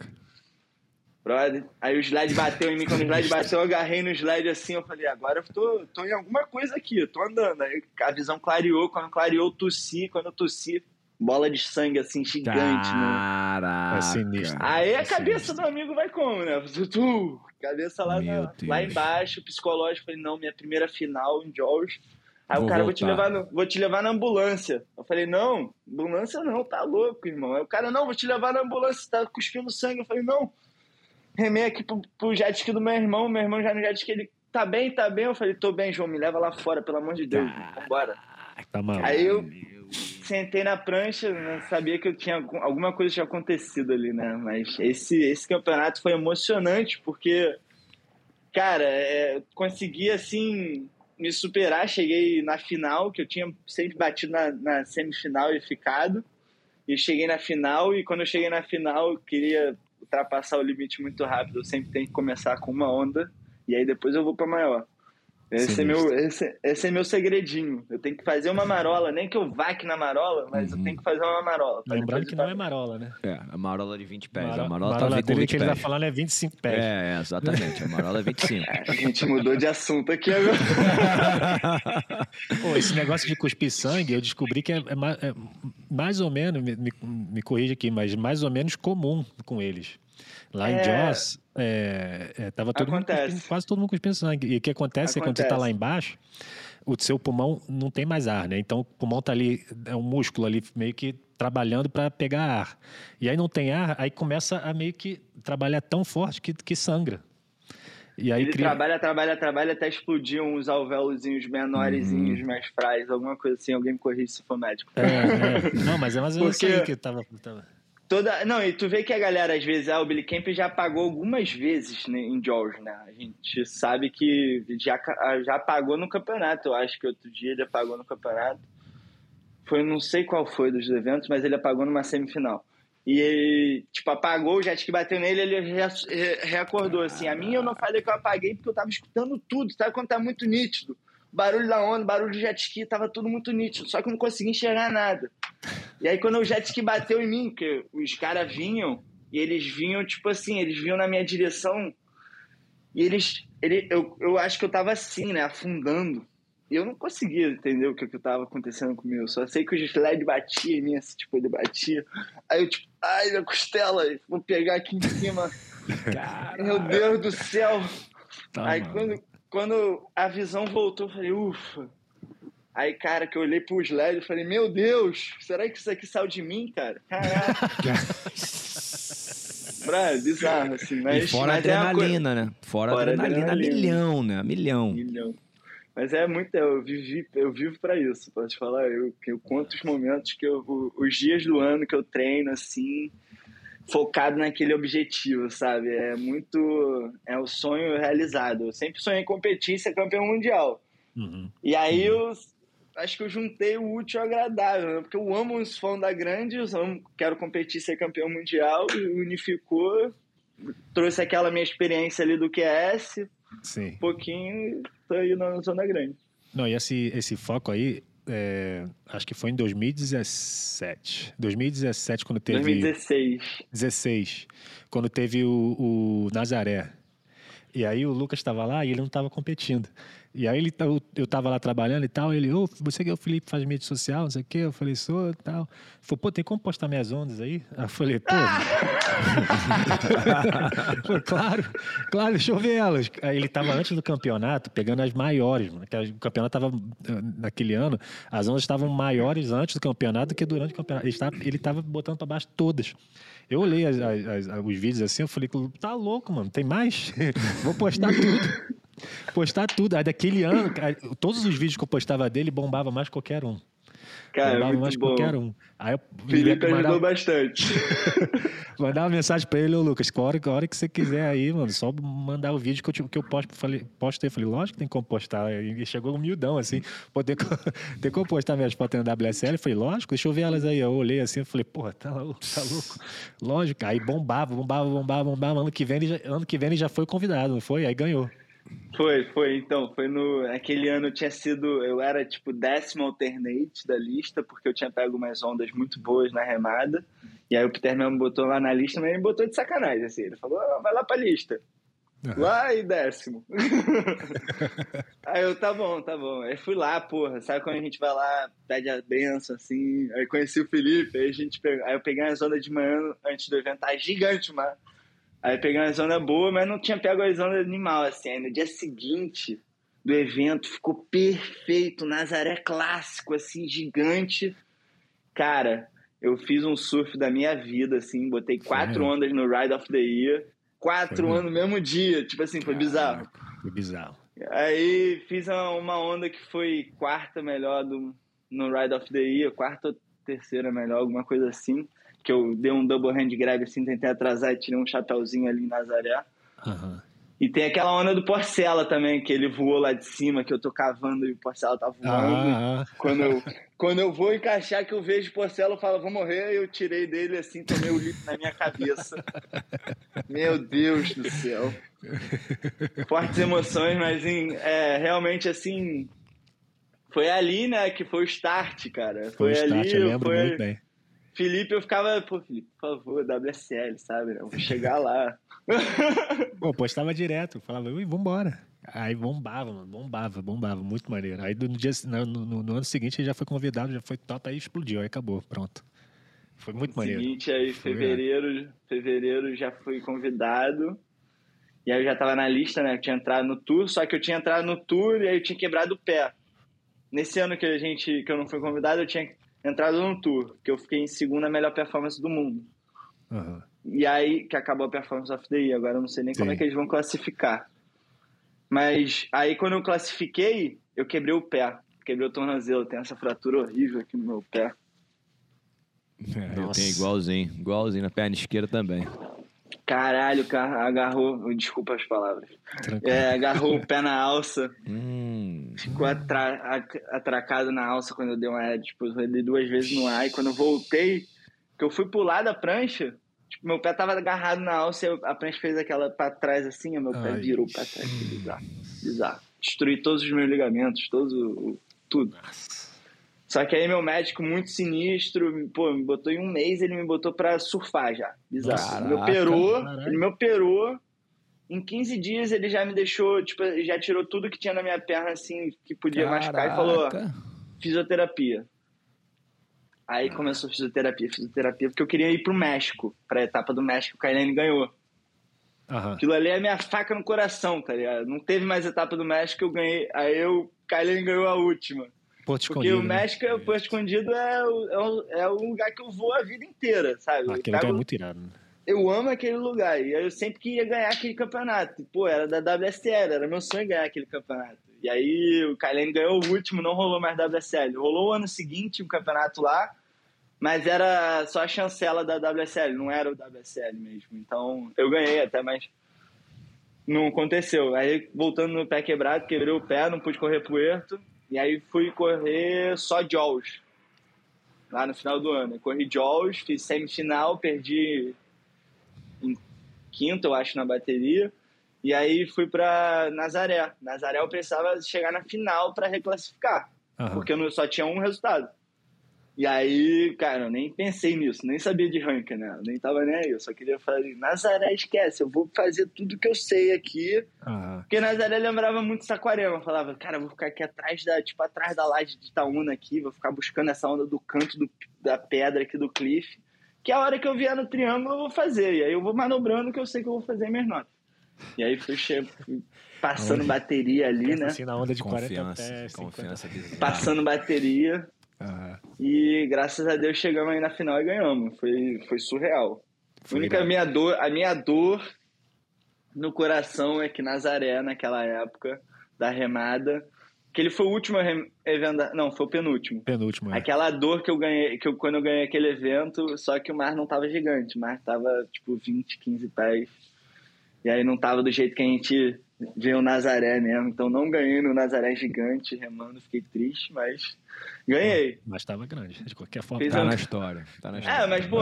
Brother. Aí o slide bateu em mim. Quando o slide bateu, eu agarrei no slide assim. Eu falei, agora eu tô, tô em alguma coisa aqui, eu tô andando. Aí a visão clareou. Quando clareou, eu tossi. Quando eu tossi, bola de sangue assim, gigante, Caraca. né? É sinistro. Aí a cabeça do amigo vai como, né? Tu, cabeça lá, na, lá embaixo, psicológico. Falei, não, minha primeira final em George Aí vou o cara, vou te, levar no, vou te levar na ambulância. Eu falei, não, ambulância não, tá louco, irmão. Aí o cara, não, vou te levar na ambulância, tá cuspindo sangue. Eu falei, não. Remei aqui pro, pro jet ski do meu irmão, meu irmão já no jet ski, ele, tá bem, tá bem. Eu falei, tô bem, João, me leva lá fora, pelo amor de Deus, vambora. Tá maluco. Aí eu sentei na prancha, né, sabia que eu tinha alguma coisa tinha acontecido ali, né? Mas esse, esse campeonato foi emocionante, porque, cara, é, consegui, assim, me superar. Cheguei na final, que eu tinha sempre batido na, na, semifinal e ficado. E cheguei na final, e quando eu cheguei na final, eu queria ultrapassar o limite muito rápido. Eu sempre tenho que começar com uma onda, e aí depois eu vou para maior. Esse é, meu, esse, esse, é meu segredinho. Eu tenho que fazer uma marola, nem que eu vaque na marola, mas uhum. eu tenho que fazer uma marola. Lembrando que não é marola, né? É, a marola de 20 pés. Maro, a marola, marola tá dele que ele tá falando é 25 pés. É, exatamente. A marola é 25. a gente mudou de assunto aqui agora. Pô, esse negócio de cuspir sangue, eu descobri que é, é, é mais ou menos, me, me, me corrija aqui, mas mais ou menos comum com eles. Lá em é... Joss, é, é, tava todo acontece. mundo, quase todo mundo cuspindo sangue. E o que acontece, acontece, é quando você está lá embaixo, o seu pulmão não tem mais ar, né? Então o pulmão tá ali, é um músculo ali meio que trabalhando para pegar ar. E aí não tem ar, aí começa a meio que trabalhar tão forte que, que sangra. E aí Ele cria... trabalha, trabalha, trabalha até explodir uns alvéolozinhos menorzinhos, uhum. mais frais, alguma coisa assim. Alguém me corrige se for médico. É, é. Não, mas é mais ou menos Porque... aí que tava... tava... Toda, não, e tu vê que a galera, às vezes, ah, o Billy Camp já pagou algumas vezes né, em George, né? A gente sabe que já, já pagou no campeonato. Eu acho que outro dia ele apagou no campeonato. Foi, não sei qual foi dos eventos, mas ele apagou numa semifinal. E ele, tipo, apagou, o jet que bateu nele, ele reacordou, assim. A minha eu não falei que eu apaguei porque eu tava escutando tudo, sabe quando tá muito nítido? barulho da onda, barulho de jet ski, tava tudo muito nítido, só que eu não conseguia enxergar nada. E aí quando o jet ski bateu em mim, que os caras vinham, e eles vinham, tipo assim, eles vinham na minha direção, e eles, ele, eu, eu acho que eu tava assim, né, afundando. E eu não conseguia entender o que, que tava acontecendo comigo. Eu só sei que o sled batia em mim, assim, tipo, ele batia. Aí eu, tipo, ai, minha costela, vou pegar aqui em cima. Cara, Meu Deus do céu. Tá, aí quando, quando a visão voltou, eu falei, ufa. Aí, cara, que eu olhei pro sled, eu falei, meu Deus, será que isso aqui saiu de mim, cara? Caraca. Brad, bizarro, assim. Mas, e fora mas adrenalina, é né? Fora, fora adrenalina, adrenalina, milhão, né? Milhão. Milhão. Mas é muito, eu vivi, eu vivo para isso, pode falar. Eu, eu conto os momentos que eu, os dias do ano que eu treino, assim, focado naquele objetivo, sabe? É muito. É o sonho realizado. Eu sempre sonhei em competir e ser campeão mundial. Uhum. E aí uhum. eu acho que eu juntei o útil ao agradável, né? Porque eu amo os fãs da grande, eu amo, quero competir ser campeão mundial, e unificou, trouxe aquela minha experiência ali do QS, Sim. um pouquinho, tô aí na zona grande. Não, e esse, esse foco aí, é, acho que foi em 2017. 2017, quando teve. 2016. 16. Quando teve o, o Nazaré. E aí o Lucas estava lá e ele não estava competindo. E aí ele, eu, eu tava lá trabalhando e tal, ele, ô, oh, você que é o Felipe, faz mídia social, não sei o quê. Eu falei, sou e tal. Ele falou, pô, tem como postar minhas ondas aí? Aí eu falei, pô. falei, claro, claro, deixa eu ver elas. Aí ele tava antes do campeonato, pegando as maiores, mano. O campeonato tava, naquele ano, as ondas estavam maiores antes do campeonato do que durante o campeonato. Ele tava, ele tava botando pra baixo todas. Eu olhei as, as, as, os vídeos assim, eu falei, tá louco, mano, tem mais? Vou postar tudo. Postar tudo. Aí daquele ano, todos os vídeos que eu postava dele bombava mais qualquer um. Cara, mais bom. qualquer um. Aí eu Felipe mandava... ajudou bastante. mandava uma mensagem pra ele, ô Lucas, a hora, a hora que você quiser aí, mano, só mandar o vídeo que eu, que eu posto, falei, postei. Falei, lógico que tem como postar. E chegou humildão, assim, poder ter como postar minhas fotos na WSL. Falei, lógico, deixa eu ver elas aí. Eu olhei assim, falei, porra, tá, tá louco. Lógico. Aí bombava, bombava, bombava, bombava. Ano que vem ele já, ano que vem ele já foi convidado, não foi? Aí ganhou. Foi, foi. Então, foi no. Aquele ano tinha sido. Eu era tipo décimo alternate da lista, porque eu tinha pego umas ondas muito boas na remada. E aí o Peter me botou lá na lista, mas ele me botou de sacanagem, assim. Ele falou: oh, vai lá pra lista. Uhum. Lá e décimo. aí eu, tá bom, tá bom. Aí fui lá, porra. Sabe quando a gente vai lá, pede a benção, assim. Aí conheci o Felipe, aí a gente pegou. Aí eu peguei uma onda de manhã antes do evento, tá gigante, mano Aí peguei uma zona boa, mas não tinha pego a zona animal, assim. Aí no dia seguinte do evento ficou perfeito, Nazaré clássico, assim, gigante. Cara, eu fiz um surf da minha vida, assim, botei quatro ondas no Ride of the Year, quatro ondas no mesmo dia, tipo assim, foi Caraca, bizarro. Foi bizarro. Aí fiz uma onda que foi quarta melhor do, no Ride of the Year, quarta ou terceira melhor, alguma coisa assim que eu dei um double hand grab assim, tentei atrasar e tirei um chapéuzinho ali em Nazaré. Uhum. E tem aquela onda do Porcela também, que ele voou lá de cima, que eu tô cavando e o Porcela tá voando. Ah. Quando, eu, quando eu vou encaixar que eu vejo Porcela, eu falo, vou morrer, e eu tirei dele assim, tomei o litro na minha cabeça. Meu Deus do céu. fortes emoções, mas em, é, realmente assim. Foi ali, né, que foi o start, cara. Foi, foi o start, ali, eu lembro foi... muito bem. Felipe, eu ficava, pô, Felipe, por favor, WSL, sabe? Eu vou chegar lá. Pô, postava direto, falava, ui, vambora. Aí bombava, mano, bombava, bombava, muito maneiro. Aí no, dia, no, no, no ano seguinte ele já foi convidado, já foi top, aí explodiu, aí acabou, pronto. Foi muito no maneiro. seguinte, aí fevereiro, fevereiro já fui convidado. E aí eu já tava na lista, né? Eu tinha entrado no tour, só que eu tinha entrado no tour e aí eu tinha quebrado o pé. Nesse ano que a gente que eu não fui convidado, eu tinha entrado no tour, que eu fiquei em segunda melhor performance do mundo. Uhum. E aí que acabou a performance of the year, agora eu não sei nem Sim. como é que eles vão classificar. Mas aí quando eu classifiquei, eu quebrei o pé. Quebrei o tornozelo, tem essa fratura horrível aqui no meu pé. É, eu tenho igualzinho, igualzinho na perna esquerda também. Caralho, cara, agarrou. Desculpa as palavras. É, agarrou o pé na alça. Hum. Ficou atra, atracado na alça quando eu dei uma. Tipo, eu dei duas vezes no ar. E quando eu voltei, que eu fui pular da prancha, tipo, meu pé tava agarrado na alça e a prancha fez aquela pra trás assim, o meu pé Ai. virou pra trás. Bizarro. Bizarro. Destruí todos os meus ligamentos, todo, tudo. Nossa. Só que aí meu médico, muito sinistro, pô, me botou em um mês, ele me botou pra surfar já. Bizarro. Caraca, ele me operou, caraca. ele me operou. Em 15 dias ele já me deixou, tipo, já tirou tudo que tinha na minha perna, assim, que podia caraca. machucar e falou, fisioterapia. Aí começou fisioterapia, fisioterapia, porque eu queria ir pro México, pra etapa do México, o Kailane ganhou. Uhum. Aquilo ali é minha faca no coração, tá ligado? Não teve mais etapa do México, eu ganhei. Aí eu, Kailane ganhou a última. Porto Porque o né? México, né? o Porto Escondido é o, é, o, é o lugar que eu vou a vida inteira, sabe? Ah, aquele lugar é muito irado. Né? Eu amo aquele lugar. E eu sempre queria ganhar aquele campeonato. Pô, era da WSL, era meu sonho ganhar aquele campeonato. E aí o Kailane ganhou o último, não rolou mais WSL. Rolou o ano seguinte um campeonato lá, mas era só a chancela da WSL, não era o WSL mesmo. Então eu ganhei até, mas não aconteceu. Aí voltando no pé quebrado, quebrei o pé, não pude correr pro Erto. E aí fui correr só Jaws, lá no final do ano. Eu corri Jaws, fiz semifinal, perdi em quinto, eu acho, na bateria. E aí fui para Nazaré. Nazaré eu precisava chegar na final para reclassificar, uhum. porque eu só tinha um resultado. E aí, cara, eu nem pensei nisso, nem sabia de ranking, né? Eu nem tava nem aí. Eu só queria fazer, Nazaré, esquece, eu vou fazer tudo que eu sei aqui. Uhum. Porque Nazaré lembrava muito Saquarema. Eu falava, cara, eu vou ficar aqui atrás da, tipo, atrás da laje de Itaúna aqui, vou ficar buscando essa onda do canto do, da pedra aqui do cliff. Que a hora que eu vier no triângulo eu vou fazer. E aí eu vou manobrando que eu sei que eu vou fazer minhas notas. E aí fui, fui passando bateria ali, né? Assim, na onda de confiança, 40 pés, confiança Passando bateria. Uhum. E graças a Deus chegamos aí na final e ganhamos. Foi, foi surreal. Foi a única minha dor, a minha dor no coração é que Nazaré, naquela época da remada, que ele foi o último evento, não, foi o penúltimo. Penúltimo, é. Aquela dor que eu ganhei, que eu, quando eu ganhei aquele evento, só que o mar não tava gigante, o mar tava tipo 20, 15 pés. E aí não tava do jeito que a gente vê o Nazaré mesmo. Então não ganhei no Nazaré gigante, remando, fiquei triste, mas Ganhei. Mas estava grande, de qualquer forma. Fiz tá um... na história. Tá na história. É, mas, pô,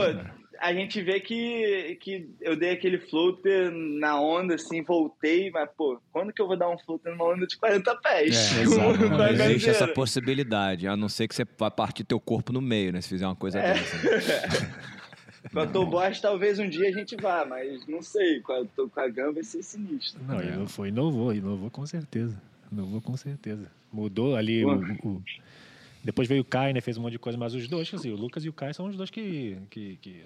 a gente vê que, que eu dei aquele floater na onda, assim, voltei, mas, pô, quando que eu vou dar um floater numa onda de 40 pés? É, exato. Não existe essa possibilidade, a não ser que você vá partir teu corpo no meio, né? Se fizer uma coisa é. dessa. Né? com a talvez um dia a gente vá, mas não sei. Com a, com a Gama vai ser sinistro. Não, é. inovou, inovou com certeza. Inovou com certeza. Mudou ali o, o, depois veio o Kai, né? Fez um monte de coisa, mas os dois, assim, o Lucas e o Kai são os dois que. que, que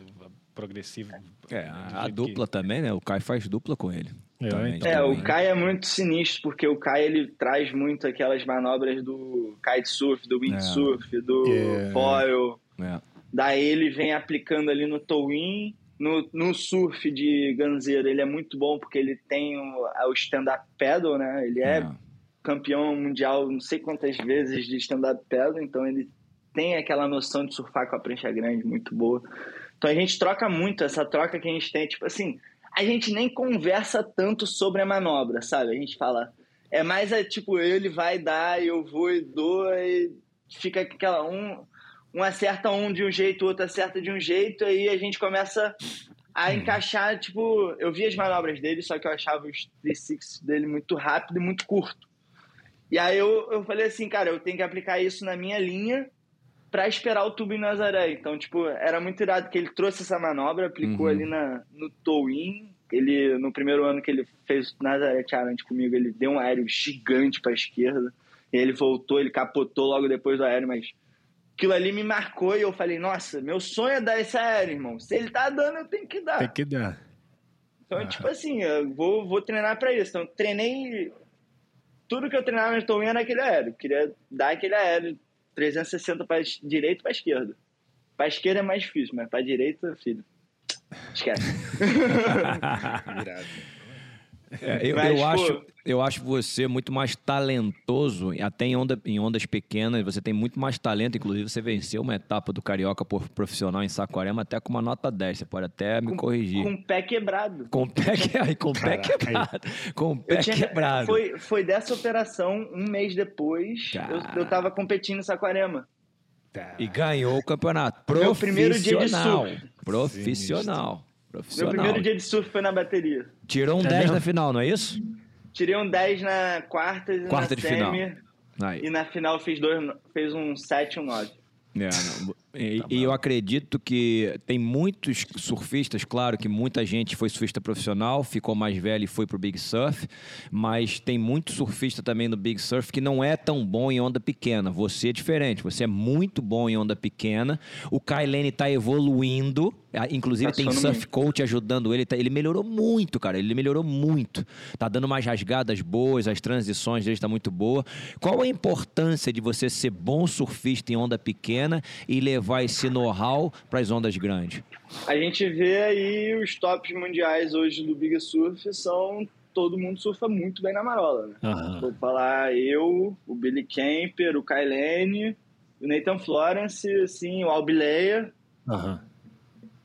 progressivo. É, a, a dupla que... também, né? O Kai faz dupla com ele. É, também, então. é, o Kai é muito sinistro, porque o Kai ele traz muito aquelas manobras do kitesurf, do windsurf, é. do é. foil. É. Daí ele vem aplicando ali no towing. No, no surf de ganzeira ele é muito bom porque ele tem o, o stand-up paddle, né? Ele é, é campeão mundial não sei quantas vezes de stand-up paddle, então ele tem aquela noção de surfar com a prancha grande muito boa. Então a gente troca muito, essa troca que a gente tem, tipo assim, a gente nem conversa tanto sobre a manobra, sabe? A gente fala, é mais é, tipo, ele vai dar, eu vou e dou, e fica aquela um um acerta um de um jeito, outro acerta de um jeito, aí a gente começa a uhum. encaixar, tipo, eu vi as manobras dele, só que eu achava os 360 dele muito rápido e muito curto. E aí eu, eu falei assim, cara, eu tenho que aplicar isso na minha linha para esperar o tubo em Nazaré. Então, tipo, era muito irado que ele trouxe essa manobra, aplicou uhum. ali na, no Towin. Ele, no primeiro ano que ele fez Nazaré Challenge comigo, ele deu um aéreo gigante para a esquerda. E ele voltou, ele capotou logo depois do aéreo, mas aquilo ali me marcou e eu falei, nossa, meu sonho é dar esse aéreo, irmão. Se ele tá dando, eu tenho que dar. Tem que dar. Então, ah. tipo assim, eu vou, vou treinar para isso. Então, treinei tudo que eu treinava no Towin era aquele aéreo. Eu queria dar aquele aéreo 360 para direita e para esquerda. Para esquerda é mais difícil, mas para direita, filho, esquece. É, eu, Mas, eu acho, eu acho você muito mais talentoso, até em, onda, em ondas pequenas, você tem muito mais talento. Inclusive, você venceu uma etapa do Carioca por profissional em Saquarema até com uma nota 10. Você pode até me com, corrigir. Com o pé quebrado. Com o pé, que... com pé quebrado. Com o pé tinha... quebrado. Foi, foi dessa operação, um mês depois, eu, eu tava competindo em Saquarema. E ganhou o campeonato. Profissional. Meu primeiro dia de surf. Profissional. Profissional. Meu primeiro dia de surf foi na bateria. Tirou um é 10 mesmo? na final, não é isso? Tirei um 10 na quarta e quarta na de semi, final. Aí. E na final fiz dois, fez um 7 e um 9. É, e, tá e, eu acredito que tem muitos surfistas, claro que muita gente foi surfista profissional, ficou mais velho e foi pro Big Surf, mas tem muito surfista também no Big Surf que não é tão bom em onda pequena. Você é diferente, você é muito bom em onda pequena. O Kailene está evoluindo, inclusive tá tem surf coach ajudando ele, tá, ele melhorou muito, cara, ele melhorou muito. Tá dando mais rasgadas boas, as transições dele estão tá muito boa. Qual a importância de você ser bom surfista em onda pequena e levar esse know-how para as ondas grandes? A gente vê aí os tops mundiais hoje do Big Surf são todo mundo surfa muito bem na marola. Né? Uhum. Vou falar eu, o Billy Kemper, o Kailene, o Nathan Florence, assim, o Albileia. Uhum.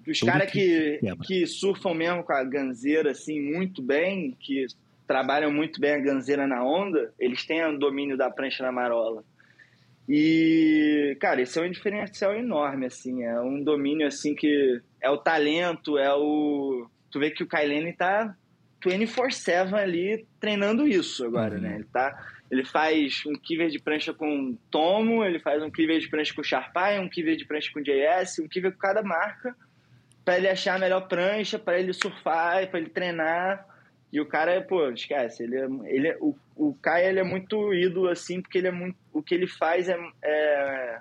Os caras que, que, surfam mesmo com a ganzeira assim muito bem, que trabalham muito bem a ganzeira na onda, eles têm o domínio da prancha na marola. E, cara, isso é um diferencial enorme, assim, é um domínio, assim, que é o talento, é o... Tu vê que o Kailene tá 24-7 ali treinando isso agora, uhum. né? Ele tá... Ele faz um kiver de prancha com Tomo, ele faz um kiver de prancha com Sharpai, um kiver de prancha com JS, um kiver com cada marca, para ele achar a melhor prancha, para ele surfar, para ele treinar. E o cara, pô, esquece, ele é, ele é, o, o Kai ele é muito ídolo, assim, porque ele é muito, o que ele faz é, é,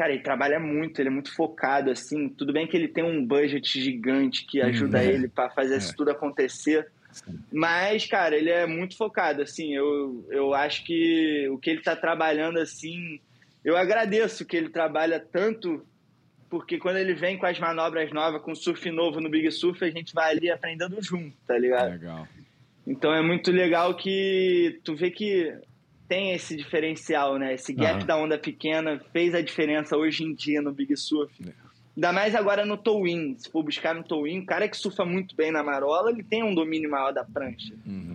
Cara, ele trabalha muito, ele é muito focado, assim. Tudo bem que ele tem um budget gigante que ajuda hum, ele para fazer é. isso tudo acontecer. Sim. Mas, cara, ele é muito focado, assim. Eu, eu acho que o que ele tá trabalhando, assim. Eu agradeço que ele trabalha tanto porque quando ele vem com as manobras novas, com surf novo no Big Surf, a gente vai ali aprendendo junto, tá ligado? Legal. Então é muito legal que tu vê que tem esse diferencial, né? Esse gap uhum. da onda pequena fez a diferença hoje em dia no Big Surf. É. Ainda mais agora no Towin. Se for buscar no Towin, o cara que surfa muito bem na marola, ele tem um domínio maior da prancha. Uhum.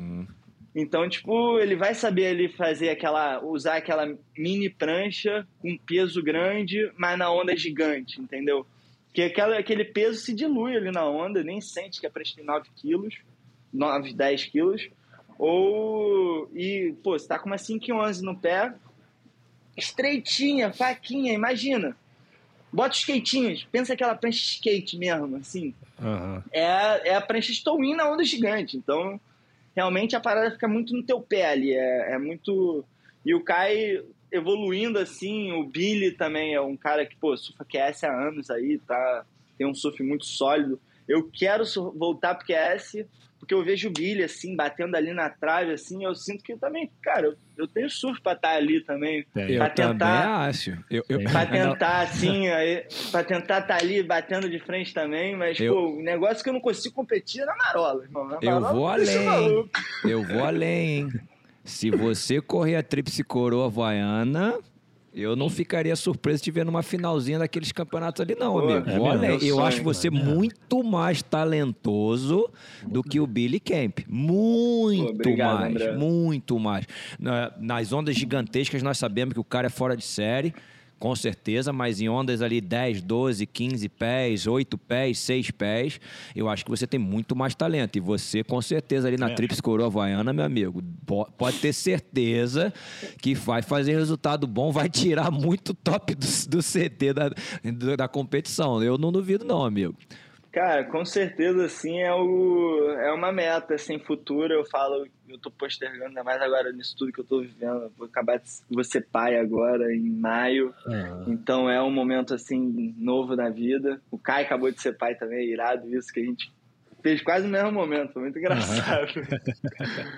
Então, tipo, ele vai saber ali fazer aquela. usar aquela mini prancha com peso grande, mas na onda gigante, entendeu? Porque aquela, aquele peso se dilui ali na onda, nem sente que a prancha tem 9 quilos, 9, 10 quilos. Ou. E, pô, você tá com uma 5,11 no pé, estreitinha, faquinha, imagina. Bota os skatinhos, pensa aquela prancha skate mesmo, assim. Uhum. É, é a prancha Stowin na onda gigante. Então, realmente a parada fica muito no teu pé ali. É, é muito. E o Kai evoluindo assim, o Billy também é um cara que, pô, surfa QS há anos aí, tá? Tem um surf muito sólido. Eu quero voltar pro QS, porque eu vejo o Billy, assim, batendo ali na trave, assim, eu sinto que também, cara, eu, eu tenho surf pra estar tá ali também. Eu pra tentar, acho. Eu, eu, pra tentar, assim, aí, pra tentar estar tá ali batendo de frente também, mas, eu, pô, o negócio que eu não consigo competir é na marola, irmão. Na eu vou além. Eu vou além, hein? Se você correr a tríplice coroa havaiana, eu não ficaria surpreso de ver numa finalzinha daqueles campeonatos ali, não, Pô, amigo. É Olha, eu sonho, acho você mano. muito mais talentoso do que o Billy Camp. Muito Pô, obrigado, mais. André. Muito mais. Nas ondas gigantescas, nós sabemos que o cara é fora de série. Com certeza, mas em ondas ali 10, 12, 15 pés, 8 pés, 6 pés, eu acho que você tem muito mais talento. E você, com certeza, ali na é. Trips Coroa Havaiana, meu amigo, pode ter certeza que vai fazer resultado bom, vai tirar muito top do, do CT da, da competição. Eu não duvido, não, amigo. Cara, com certeza, assim, é, o, é uma meta, assim, futura. Eu falo, eu tô postergando ainda mais agora nisso tudo que eu tô vivendo. vou acabar de ser pai agora, em maio. Uhum. Então é um momento, assim, novo na vida. O Kai acabou de ser pai também, é irado isso, que a gente fez quase no mesmo momento. Foi muito engraçado. Uhum.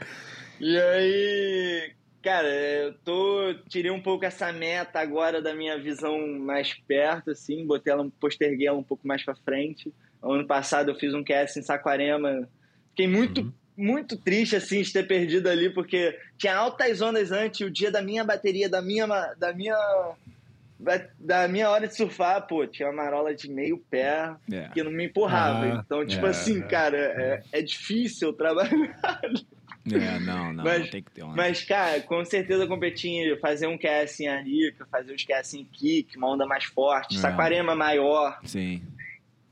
e aí, cara, eu tô tirei um pouco essa meta agora da minha visão mais perto assim, botei ela, posterguei ela um pouco mais para frente. Ano passado eu fiz um cast em Saquarema. Fiquei muito, uhum. muito triste, assim, de ter perdido ali, porque tinha altas ondas antes, o dia da minha bateria, da minha, da minha, da minha hora de surfar, pô, tinha uma marola de meio pé yeah. É. que não me empurrava. Ah, então, tipo yeah, assim, yeah. cara, é, é difícil trabalhar. É, não, não, mas, tem que ter uma. Mas, cara, com certeza competir, fazer um cast em Arica, fazer os cast em Kick, uma onda mais forte, é. Saquarema maior. Sim.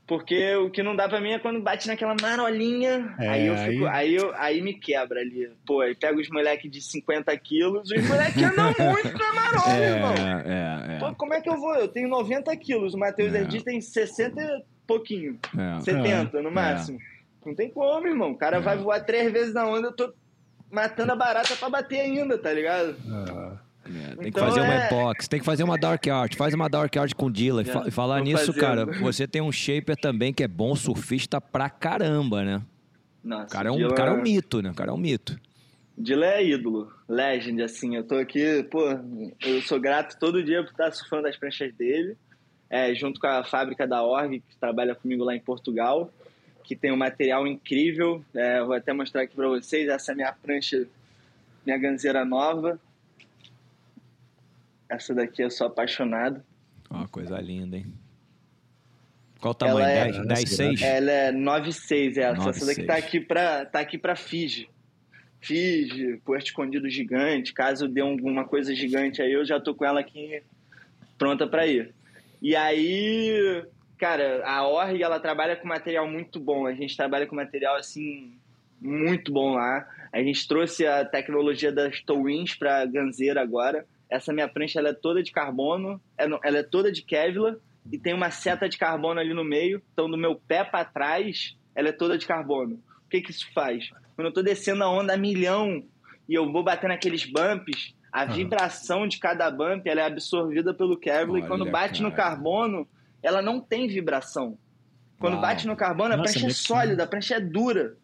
Porque o que não dá pra mim é quando bate naquela marolinha, é, aí eu fico, aí... Aí, eu, aí me quebra ali. Pô, aí pega os moleques de 50 quilos, os moleques andam muito na marola, é, irmão. É, é. Pô, como é que eu vou? Eu tenho 90 quilos, o Matheus é. Erdi tem 60 e pouquinho. É. 70 no é. máximo. Não tem como, irmão. O cara vai voar três vezes na onda, eu tô matando a barata pra bater ainda, tá ligado? É. É, tem então, que fazer uma é... epox, tem que fazer uma dark art. Faz uma dark art com Dilla. E falar nisso, fazendo. cara, você tem um shaper também que é bom surfista pra caramba, né? Nossa, o cara é um, cara é um mito, né? O cara é um mito. Dilla é ídolo, legend, assim. Eu tô aqui, pô, eu sou grato todo dia por estar surfando das pranchas dele, é, junto com a fábrica da Org, que trabalha comigo lá em Portugal, que tem um material incrível. É, vou até mostrar aqui pra vocês. Essa é a minha prancha, minha ganzeira nova. Essa daqui eu sou apaixonado. Ó, oh, coisa linda, hein? Qual o tamanho? Ela 10, é, 10 6? Ela é 9,6 essa. 9, essa daqui 6. tá aqui pra, tá aqui pra Fiji. Fiji, Porto Escondido Gigante. Caso dê alguma coisa gigante aí, eu já tô com ela aqui pronta para ir. E aí, cara, a Org, ela trabalha com material muito bom. A gente trabalha com material, assim, muito bom lá. A gente trouxe a tecnologia das Towins pra Ganzeira agora. Essa minha prancha ela é toda de carbono, é ela é toda de Kevlar e tem uma seta de carbono ali no meio. Então, do meu pé para trás, ela é toda de carbono. O que, que isso faz? Quando eu estou descendo a onda a milhão e eu vou bater naqueles bumps, a uhum. vibração de cada bump ela é absorvida pelo Kevlar Olha, e quando bate cara. no carbono, ela não tem vibração. Quando Uau. bate no carbono, a Nossa, prancha é sólida, a prancha é dura.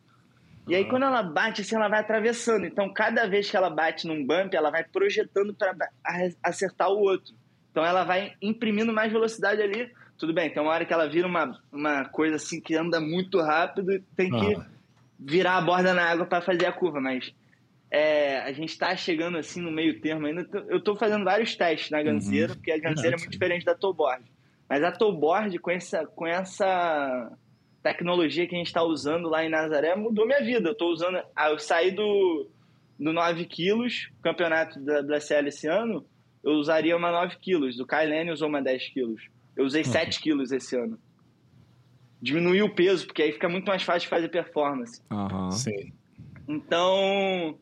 E aí, quando ela bate, assim, ela vai atravessando. Então, cada vez que ela bate num bump, ela vai projetando para acertar o outro. Então, ela vai imprimindo mais velocidade ali. Tudo bem, tem uma hora que ela vira uma, uma coisa assim que anda muito rápido e tem que ah. virar a borda na água para fazer a curva. Mas é, a gente está chegando assim no meio termo ainda. Eu estou fazendo vários testes na ganzeira, uhum. porque a ganzeira é muito diferente da towboard. Mas a towboard, com essa, com essa tecnologia que a gente está usando lá em Nazaré mudou minha vida. Eu tô usando. Ah, eu saí do, do 9 quilos, campeonato da, da CL esse ano, eu usaria uma 9 quilos. O Kailene usou uma 10 quilos. Eu usei uhum. 7 quilos esse ano. Diminuiu o peso, porque aí fica muito mais fácil de fazer performance. Uhum. Sim. Então,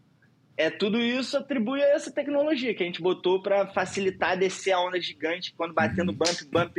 é tudo isso atribui a essa tecnologia que a gente botou para facilitar descer a onda gigante quando batendo bump, bump,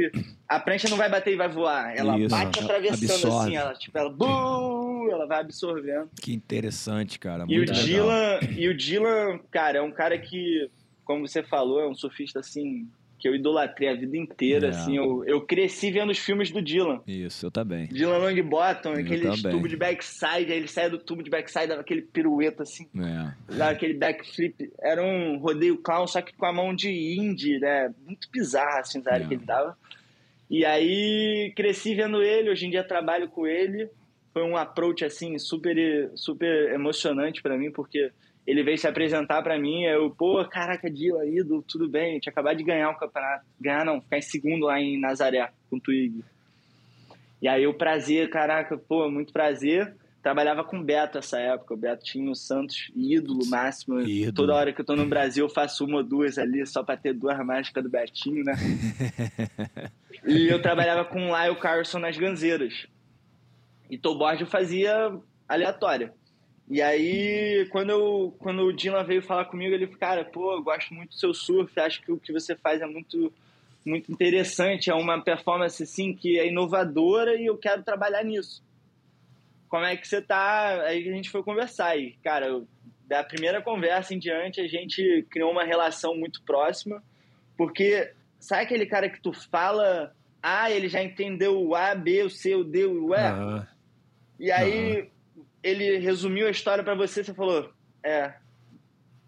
a prancha não vai bater e vai voar, ela isso, bate atravessando absorve. assim, ela tipo ela, buu, ela vai absorvendo. Que interessante, cara. e o Dylan, e o Dylan, cara, é um cara que, como você falou, é um surfista assim que eu idolatrei a vida inteira, é. assim. Eu, eu cresci vendo os filmes do Dylan. Isso, eu também. Dylan Longbottom, aquele tubo de backside, aí ele sai do tubo de backside, dava aquele pirueta, assim. É. Dava aquele backflip. Era um rodeio clown, só que com a mão de indie, né? Muito bizarro, assim, o é. que ele dava. E aí, cresci vendo ele, hoje em dia trabalho com ele. Foi um approach, assim, super, super emocionante para mim, porque ele veio se apresentar para mim, eu, pô, caraca, Dila, ídolo, tudo bem, tinha acabado de ganhar o um campeonato. Ganhar não, ficar em segundo lá em Nazaré, com o Twig. E aí o prazer, caraca, pô, muito prazer. trabalhava com o Beto essa época. O Beto tinha no Santos ídolo máximo. Ídolo. Toda hora que eu tô no Brasil, eu faço uma ou duas ali só pra ter duas máscaras do Betinho, né? e eu trabalhava com o Lyle Carson nas Ganzeiras. E Towboard eu fazia aleatória. E aí, quando, eu, quando o Dylan veio falar comigo, ele falou, cara, pô, eu gosto muito do seu surf, acho que o que você faz é muito, muito interessante, é uma performance, assim, que é inovadora e eu quero trabalhar nisso como é que você tá? Aí a gente foi conversar e, cara, da primeira conversa em diante a gente criou uma relação muito próxima, porque sabe aquele cara que tu fala, ah, ele já entendeu o A, B, o C, o D, o E? Uhum. E aí uhum. Ele resumiu a história para você, você falou, é,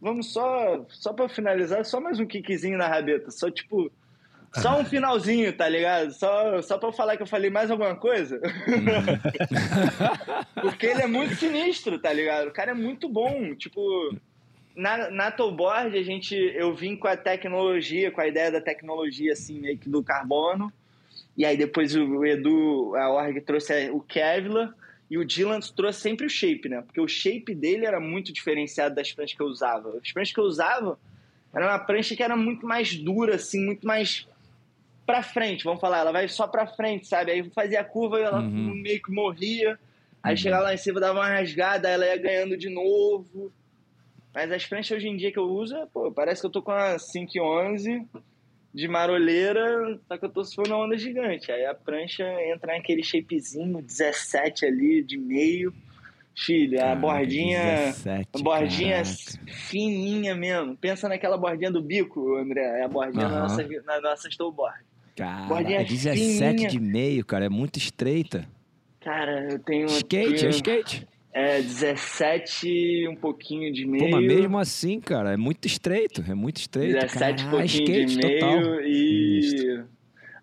vamos só, só para finalizar, só mais um kickzinho na rabeta, só tipo só um finalzinho, tá ligado? Só, só pra eu falar que eu falei mais alguma coisa. Porque ele é muito sinistro, tá ligado? O cara é muito bom. Tipo, na, na Tollboard, a gente, eu vim com a tecnologia, com a ideia da tecnologia, assim, meio que do carbono. E aí depois o Edu, a org trouxe o Kevlar. E o Dylan trouxe sempre o shape, né? Porque o shape dele era muito diferenciado das pranchas que eu usava. As pranchas que eu usava era uma prancha que era muito mais dura, assim, muito mais pra frente, vamos falar, ela vai só pra frente, sabe? Aí fazia a curva e ela uhum. meio que morria. Aí uhum. chegava lá em cima, dava uma rasgada, ela ia ganhando de novo. Mas as pranchas hoje em dia que eu uso, pô, parece que eu tô com a 511 de marolheira, só que eu tô subindo uma onda gigante. Aí a prancha entra naquele shapezinho 17 ali, de meio. Filho, a bordinha. 17, a bordinha caraca. fininha mesmo. Pensa naquela bordinha do bico, André. É a bordinha uhum. na nossa, na nossa snowboard. Cara, é 17 fininha. de meio, cara, é muito estreita. Cara, eu tenho. Skate, é skate. É, 17 um pouquinho de meio. Pô, mas mesmo assim, cara, é muito estreito, é muito estreito. 17 um pouquinho skate, de meio total. e. Isso.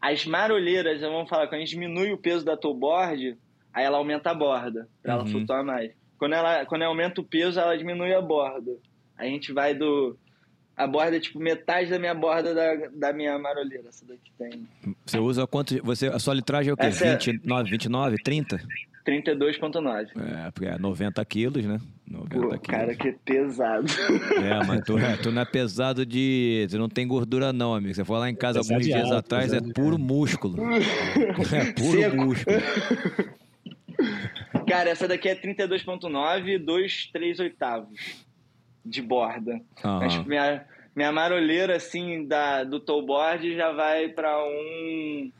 As marolheiras, vamos falar, quando a gente diminui o peso da toolboard, aí ela aumenta a borda, pra uhum. ela flutuar mais. Quando ela, quando ela aumenta o peso, ela diminui a borda. A gente vai do a borda é tipo metade da minha borda da, da minha marolheira. Essa daqui tem. Você usa quanto? Você, a sua litragem é o quê? Essa 29, é... 29, 30? 32,9. É, porque é 90 quilos, né? 90 Pô, quilos. cara, que pesado. É, mas tu, é, tu não é pesado de. Tu não tem gordura, não, amigo. Você foi lá em casa alguns dias alto, atrás, é puro músculo. é puro Seco. músculo. Cara, essa daqui é 32,9, 2, 3 oitavos de borda. Uhum. Mas minha, minha marolheira, assim, da, do tollboard já vai para um,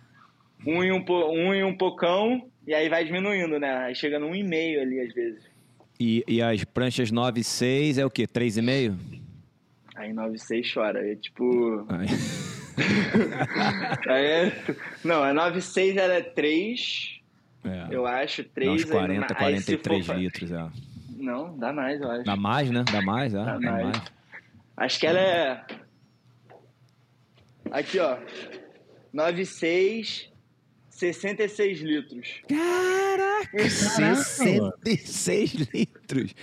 um, e um, um e um pocão, e aí vai diminuindo, né? Aí chega no 1,5 ali, às vezes. E, e as pranchas 9 e 6 é o quê? 3,5? Aí 9 e 6 chora. É tipo... Aí. aí é... Não, a 9 e 6 ela é 3... É. Eu acho 3... Uns 40, aí, 43 for... litros, é. Não, dá mais, eu acho. Dá mais, né? Dá mais, é. Dá, dá mais. mais. Acho que ela é. Aqui, ó. 96, 66 litros. Caraca! 66 litros.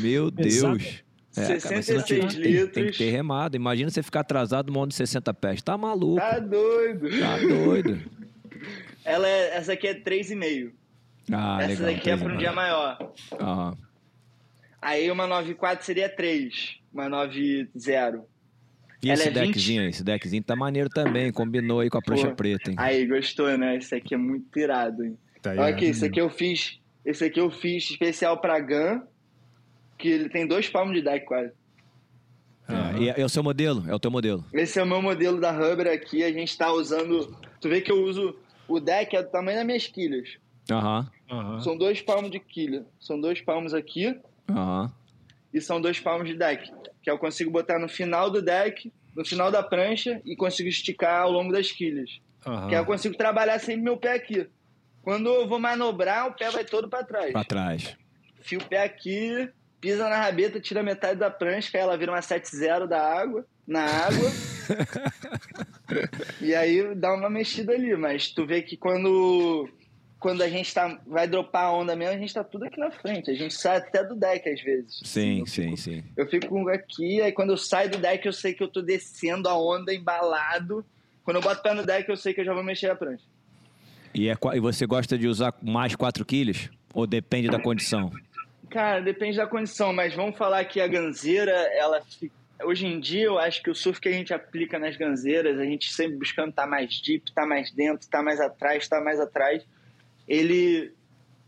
Meu Deus. É, 66 cara, litros. Tem, tem, que ter remado. Imagina você ficar atrasado numa onda de 60 pés. Tá maluco. Tá doido. Tá doido. Ela é, essa aqui é 3,5. Ah, essa legal, daqui é para um dia maior. Aham. Aí uma 94 seria 3, uma 90. E Ela esse é deckzinho 20... aí? Esse deckzinho tá maneiro também, combinou aí com a prancha Pô, preta, hein? Aí, gostou, né? Esse aqui é muito irado, hein? Tá Olha aqui, esse aqui eu fiz. Esse aqui eu fiz especial pra GAN, que ele tem dois palmos de deck quase. Ah, e é o seu modelo? É o teu modelo? Esse é o meu modelo da Rubber aqui. A gente tá usando. Tu vê que eu uso. O deck é do tamanho das minhas quilhas. Aham. Uhum. São dois palmos de quilha. São dois palmos aqui. Uhum. E são dois palmos de deck. Que eu consigo botar no final do deck, no final da prancha, e consigo esticar ao longo das quilhas. Uhum. Que eu consigo trabalhar sempre meu pé aqui. Quando eu vou manobrar, o pé vai todo para trás. Para trás. Fio o pé aqui, pisa na rabeta, tira metade da prancha, que aí ela vira uma 7-0 da água, na água. e aí dá uma mexida ali. Mas tu vê que quando quando a gente tá, vai dropar a onda mesmo, a gente tá tudo aqui na frente. A gente sai até do deck às vezes. Sim, sim, sim. Eu fico aqui, aí quando eu saio do deck, eu sei que eu tô descendo a onda embalado. Quando eu boto o pé no deck, eu sei que eu já vou mexer a prancha. E, é, e você gosta de usar mais 4 quilos? Ou depende da condição? Cara, depende da condição, mas vamos falar que a ganzeira, ela hoje em dia eu acho que o surf que a gente aplica nas ganzeiras, a gente sempre buscando estar tá mais deep, estar tá mais dentro, estar tá mais atrás, estar mais atrás, ele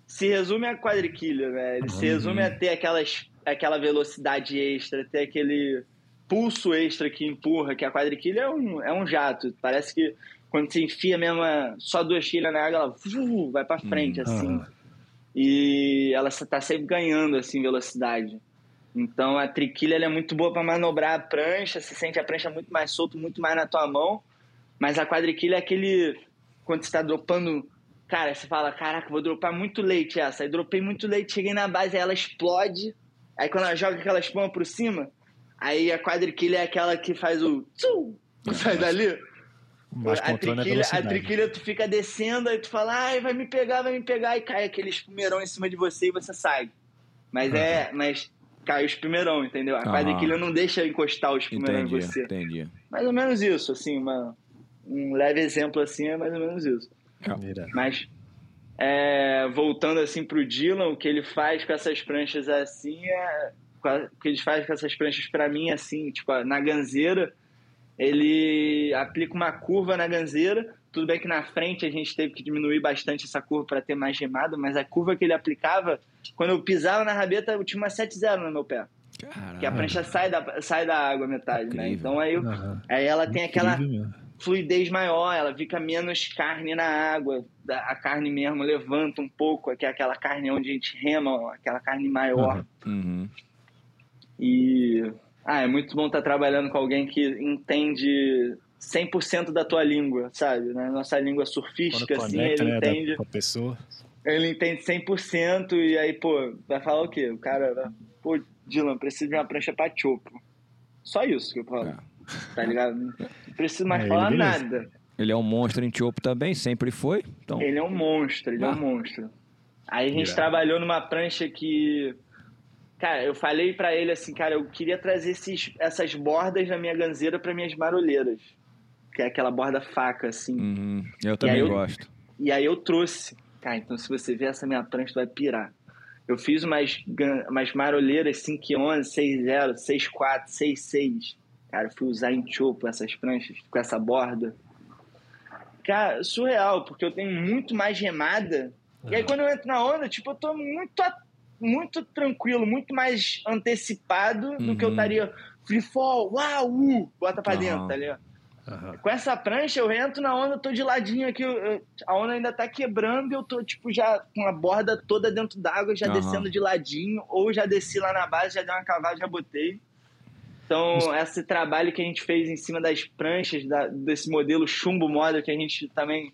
se resume a quadriquilha, né? Ele uhum. se resume a ter aquelas, aquela velocidade extra, ter aquele pulso extra que empurra, que a quadriquilha é um, é um jato. Parece que quando você enfia mesmo só duas quilhas na água, ela uh, vai para frente, uhum. assim. E ela está sempre ganhando, assim, velocidade. Então a triquilha é muito boa para manobrar a prancha, se sente a prancha muito mais solto, muito mais na tua mão. Mas a quadriquilha é aquele. Quando você está dropando. Cara, você fala: Caraca, vou dropar muito leite essa. Aí dropei muito leite, cheguei na base, aí ela explode. Aí quando ela joga aquela espuma por cima, aí a quadriquilha é aquela que faz o. Tsu, sai dali. Mas a triquilha, a, a triquilha tu fica descendo, aí tu fala, ai, vai me pegar, vai me pegar, e cai aquele espumeirão em cima de você e você sai. Mas uhum. é. Mas cai o espumeirão, entendeu? A uhum. quadriquilha não deixa encostar o espumeirão entendi, em você. Entendi. Mais ou menos isso, assim, uma, um leve exemplo assim é mais ou menos isso. Mas é, voltando assim pro Dylan, o que ele faz com essas pranchas assim é. O que ele faz com essas pranchas para mim assim, tipo, na ganzeira ele aplica uma curva na ganzeira. Tudo bem que na frente a gente teve que diminuir bastante essa curva para ter mais gemada, mas a curva que ele aplicava, quando eu pisava na rabeta, eu tinha uma 7-0 no meu pé. Caralho. Que a prancha sai da, sai da água metade, né? Incrível. né? Então aí, uhum. aí ela tem aquela fluidez maior, ela fica menos carne na água, a carne mesmo levanta um pouco, que é aquela carne onde a gente rema, aquela carne maior. Uhum. E ah, é muito bom estar trabalhando com alguém que entende 100% da tua língua, sabe? Na né? nossa língua surfística, assim, ele né, entende. Com a pessoa. Ele entende 100% e aí, pô, vai falar o quê? O cara, pô, Dylan, preciso de uma prancha pra chopo. Só isso que eu falo. É. Tá ligado? Não preciso mais é, falar nada. Ele é um monstro em chopo também, sempre foi. Então... Ele é um monstro, ele ah. é um ah. monstro. Aí a gente trabalhou numa prancha que Cara, eu falei para ele assim, cara, eu queria trazer esses, essas bordas da minha ganzeira para minhas marolheiras. Que é aquela borda faca, assim. Uhum. Eu também eu, gosto. E aí eu trouxe. Cara, então se você ver essa minha prancha, tu vai pirar. Eu fiz umas, umas marolheiras 511, 60, 64, 66. Cara, eu fui usar em chopo essas pranchas com essa borda. Cara, surreal, porque eu tenho muito mais remada. Uhum. E aí quando eu entro na onda, tipo, eu tô muito muito tranquilo, muito mais antecipado uhum. do que eu uhum. estaria free fall, uau, uh, bota pra uhum. dentro, tá ligado? Uhum. Com essa prancha, eu entro na onda, tô de ladinho aqui, eu, a onda ainda tá quebrando e eu tô, tipo, já com a borda toda dentro d'água, já uhum. descendo de ladinho, ou já desci lá na base, já dei uma cavada, já botei. Então, esse trabalho que a gente fez em cima das pranchas, da, desse modelo chumbo model que a gente também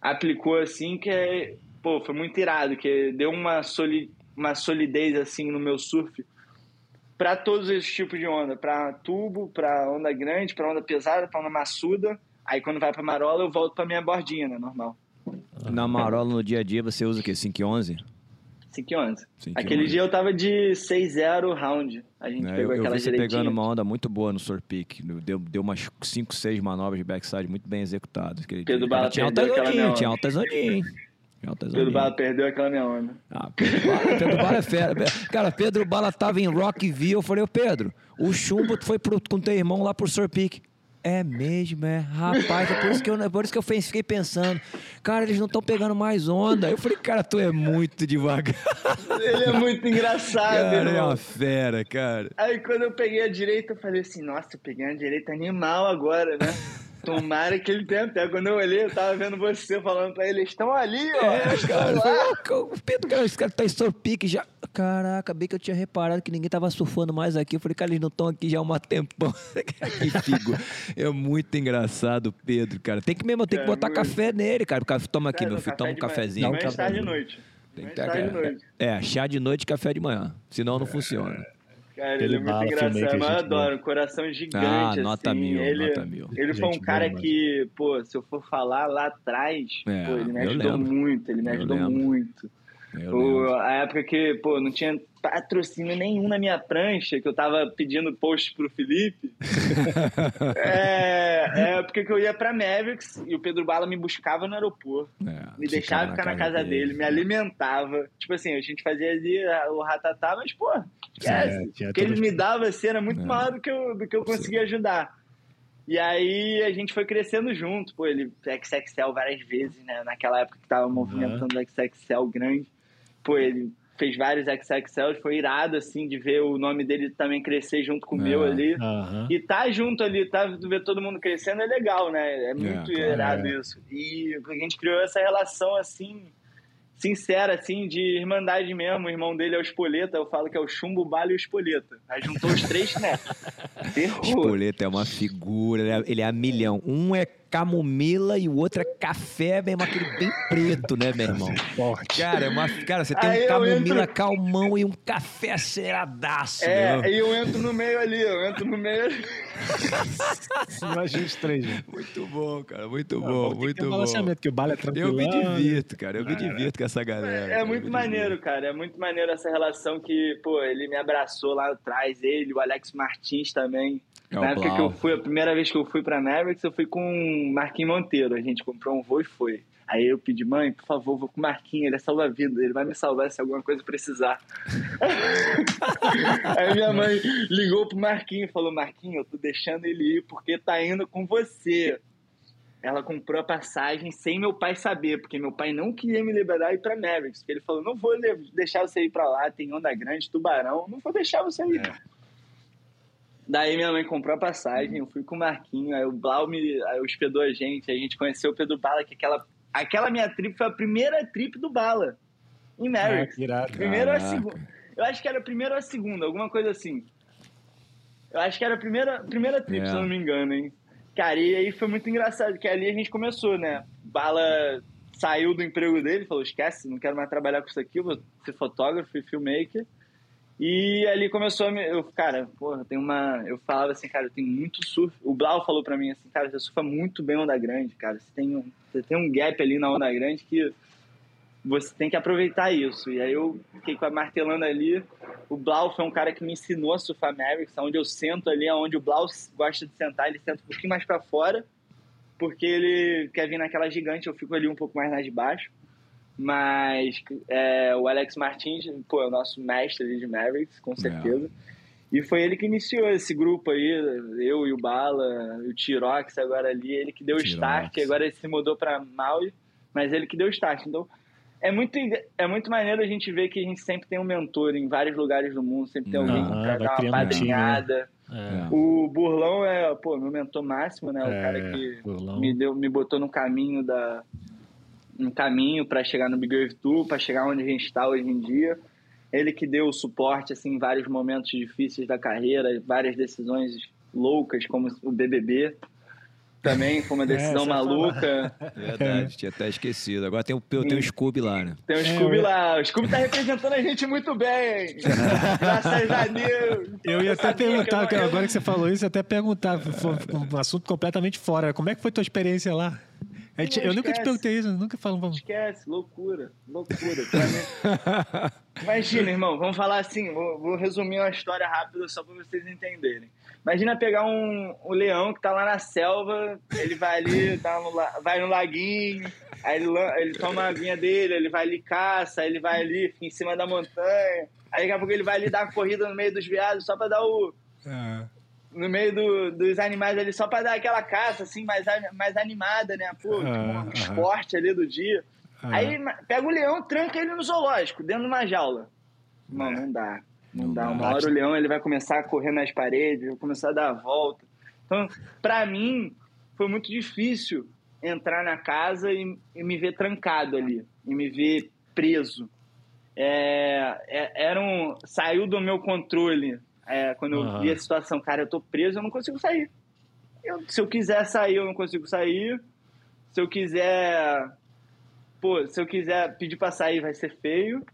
aplicou, assim, que é, pô, foi muito irado, que deu uma solidez uma solidez assim no meu surf para todos esses tipos de onda, para tubo, para onda grande, para onda pesada, para onda maçuda. Aí quando vai para marola eu volto para minha bordinha, né, normal. Na marola no dia a dia você usa o quê? 511? 511. Aquele dia eu tava de 6-0 round. A gente é, pegou eu, aquela eu vi você pegando uma onda muito boa no Surpic. Deu, deu umas 5, 6 manobras de backside muito bem executadas. Pedro Bala tinha altas ondinhas, tinha altas ondinhas. Pedro Bala perdeu aquela minha onda. Ah, Pedro Bala, Pedro Bala é fera. Cara, Pedro Bala tava em Rockville. Eu falei, ô Pedro, o chumbo foi pro, com teu irmão lá pro Surpic. É mesmo, é. Rapaz, é por isso que eu, é por isso que eu fiquei pensando. Cara, eles não estão pegando mais onda. Eu falei, cara, tu é muito devagar. Ele é muito engraçado, cara, irmão. é uma fera, cara. Aí quando eu peguei a direita, eu falei assim, nossa, eu peguei a direita animal agora, né? Tomara que ele tenha pego. Quando eu olhei, eu tava vendo você falando pra ele, estão ali, ó. É, cara. O Pedro, cara, esse cara tá em pique já. Caraca, bem que eu tinha reparado que ninguém tava surfando mais aqui. Eu falei, cara, eles não estão aqui já há um tempão. que figo. É muito engraçado, Pedro, cara. Tem que mesmo, tem que botar muito... café nele, cara. Toma aqui, meu filho, toma um cafezinho. Um tarde de noite. Tem que ter, é, é, chá de noite e café de manhã. Senão não funciona. Cara, ele é muito engraçado, mas eu adoro. Coração gigante, ah, nota assim. Mil, ele, nota mil. Ele foi um cara boa, que, pô, se eu for falar lá atrás, é, pô, ele me ajudou muito, ele me ajudou muito. O, a época que, pô, não tinha patrocínio nenhum na minha prancha, que eu tava pedindo post pro Felipe. é, é porque que eu ia pra Mavericks e o Pedro Bala me buscava no aeroporto. É, me deixava ficar na casa dele, dele, me alimentava. Tipo assim, a gente fazia ali o ratatá, mas, pô, é, o que ele me dava assim era muito é. maior do que eu, do que eu conseguia ajudar. E aí a gente foi crescendo junto, pô, ele XXL várias vezes, né? Naquela época que tava movimentando uhum. XXL grande. Pô, ele fez vários XXL, foi irado, assim, de ver o nome dele também crescer junto com o meu é, ali. Uhum. E tá junto ali, tá, ver todo mundo crescendo é legal, né? É muito é, irado é. isso. E a gente criou essa relação, assim, sincera, assim, de irmandade mesmo. O irmão dele é o Espoleta, eu falo que é o Chumbo, Balho e o Espoleta. Aí juntou os três, né? Terror. Espoleta é uma figura, ele é, é a milhão. Um é camomila e o outro é café, mesmo aquele bem preto, né, meu irmão? Forte. Cara, é uma, cara você tem Aí um camomila entro... calmão e um café aceleradaço. É, e eu entro no meio ali, eu entro no meio ali. Imagina os três. Muito bom, cara, muito bom, muito bom. Balanceamento, que o bala é tranquilo. Eu me divirto, cara, eu me divirto com essa galera. É, é muito maneiro, divirto. cara, é muito maneiro essa relação que, pô, ele me abraçou lá atrás, ele, o Alex Martins também. É Na época Blau. que eu fui, a primeira vez que eu fui pra Mavericks, eu fui com o Marquinhos Monteiro. A gente comprou um voo e foi. Aí eu pedi, mãe, por favor, vou com o Marquinhos, ele é salva-vida, ele vai me salvar se alguma coisa precisar. Aí minha mãe ligou pro Marquinhos e falou, Marquinhos, eu tô deixando ele ir porque tá indo com você. Ela comprou a passagem sem meu pai saber, porque meu pai não queria me liberar e ir pra Mavericks. Porque ele falou, não vou deixar você ir pra lá, tem onda grande, tubarão, não vou deixar você ir. É. Daí minha mãe comprou a passagem, eu fui com o Marquinho, aí o Blau me aí hospedou a gente, a gente conheceu o Pedro Bala, que aquela, aquela minha trip foi a primeira trip do Bala, em Merrick. Ah, primeiro a segunda. Eu acho que era a primeira ou a segunda, alguma coisa assim. Eu acho que era a primeira, primeira trip, yeah. se eu não me engano, hein. Cara, e aí foi muito engraçado, que ali a gente começou, né? Bala saiu do emprego dele, falou, esquece, não quero mais trabalhar com isso aqui, vou ser fotógrafo e filmmaker. E ali começou a me. Eu, cara, porra, tem uma. Eu falava assim, cara, eu tenho muito surf. O Blau falou pra mim assim, cara, você surfa muito bem onda grande, cara. Você tem um, você tem um gap ali na onda grande que você tem que aproveitar isso. E aí eu fiquei martelando ali. O Blau foi um cara que me ensinou a surfar Mavericks, onde eu sento ali, onde o Blau gosta de sentar, ele senta um pouquinho mais para fora, porque ele quer vir naquela gigante, eu fico ali um pouco mais lá de baixo. Mas é, o Alex Martins, pô, é o nosso mestre de Mavericks, com certeza. É. E foi ele que iniciou esse grupo aí, eu e o Bala, o Tirox agora ali, ele que deu o start, agora ele se mudou para Maui, mas ele que deu o start. Então, é muito, é muito maneiro a gente ver que a gente sempre tem um mentor em vários lugares do mundo, sempre tem alguém ah, para dar uma padrinhada. É. O Burlão é, pô, meu mentor máximo, né? O é, cara que me, deu, me botou no caminho da, um caminho para chegar no Big Wave Tour, para chegar onde a gente está hoje em dia. Ele que deu o suporte assim, em vários momentos difíceis da carreira, várias decisões loucas, como o BBB. Também foi uma é, decisão é, maluca. Verdade, tinha até esquecido. Agora tem o, tem o Scooby lá, né? Tem o Scooby é, lá. O Scooby tá representando a gente muito bem. Graças a Deus. Eu ia até perguntar, que agora que você falou isso, até perguntar, um assunto completamente fora. Como é que foi tua experiência lá? Eu nunca te perguntei isso, nunca falo. Vamos. Esquece, loucura, loucura. Imagina, irmão, vamos falar assim, vou, vou, resumir uma história rápida só para vocês entenderem. Imagina pegar um, um leão que tá lá na selva, ele vai ali, tá no, vai no laguinho, aí ele, ele toma a aguinha dele, ele vai ali caça, ele vai ali, fica em cima da montanha, aí daqui a pouco ele vai ali dar uma corrida no meio dos viados só para dar o. É no meio do, dos animais ali, só para dar aquela caça, assim, mais, mais animada, né? Pô, tipo, um esporte ali do dia. Aí pega o leão, tranca ele no zoológico, dentro de uma jaula. Não, não dá. Não, não dá. Uma hora o leão ele vai começar a correr nas paredes, vai começar a dar a volta. Então, para mim, foi muito difícil entrar na casa e, e, me ver trancado ali, e me ver preso. É, é, era um, saiu do meu controle é, quando eu uhum. vi a situação, cara, eu tô preso, eu não consigo sair. Eu, se eu quiser sair, eu não consigo sair. Se eu quiser. Pô, se eu quiser pedir pra sair, vai ser feio.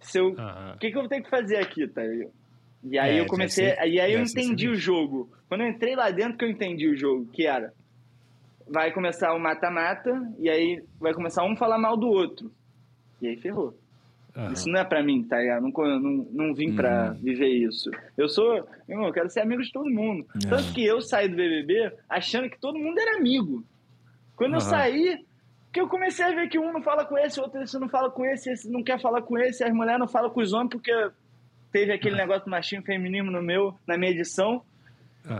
Se eu. Uhum. O que, que eu tenho que fazer aqui, tá? E aí é, eu comecei. Ser, e aí eu entendi o jogo. Quando eu entrei lá dentro que eu entendi o jogo, que era. Vai começar o mata-mata, e aí vai começar um falar mal do outro. E aí ferrou. Uhum. Isso não é para mim, tá ligado? Não, não, não vim uhum. para viver isso. Eu sou, irmão, eu quero ser amigo de todo mundo. Uhum. Tanto que eu saí do BBB achando que todo mundo era amigo. Quando eu saí, que eu comecei a ver que um não fala com esse, outro esse não fala com esse, esse não quer falar com esse, as mulheres não falam com os homens porque teve aquele negócio do machismo feminismo no meu, na minha edição.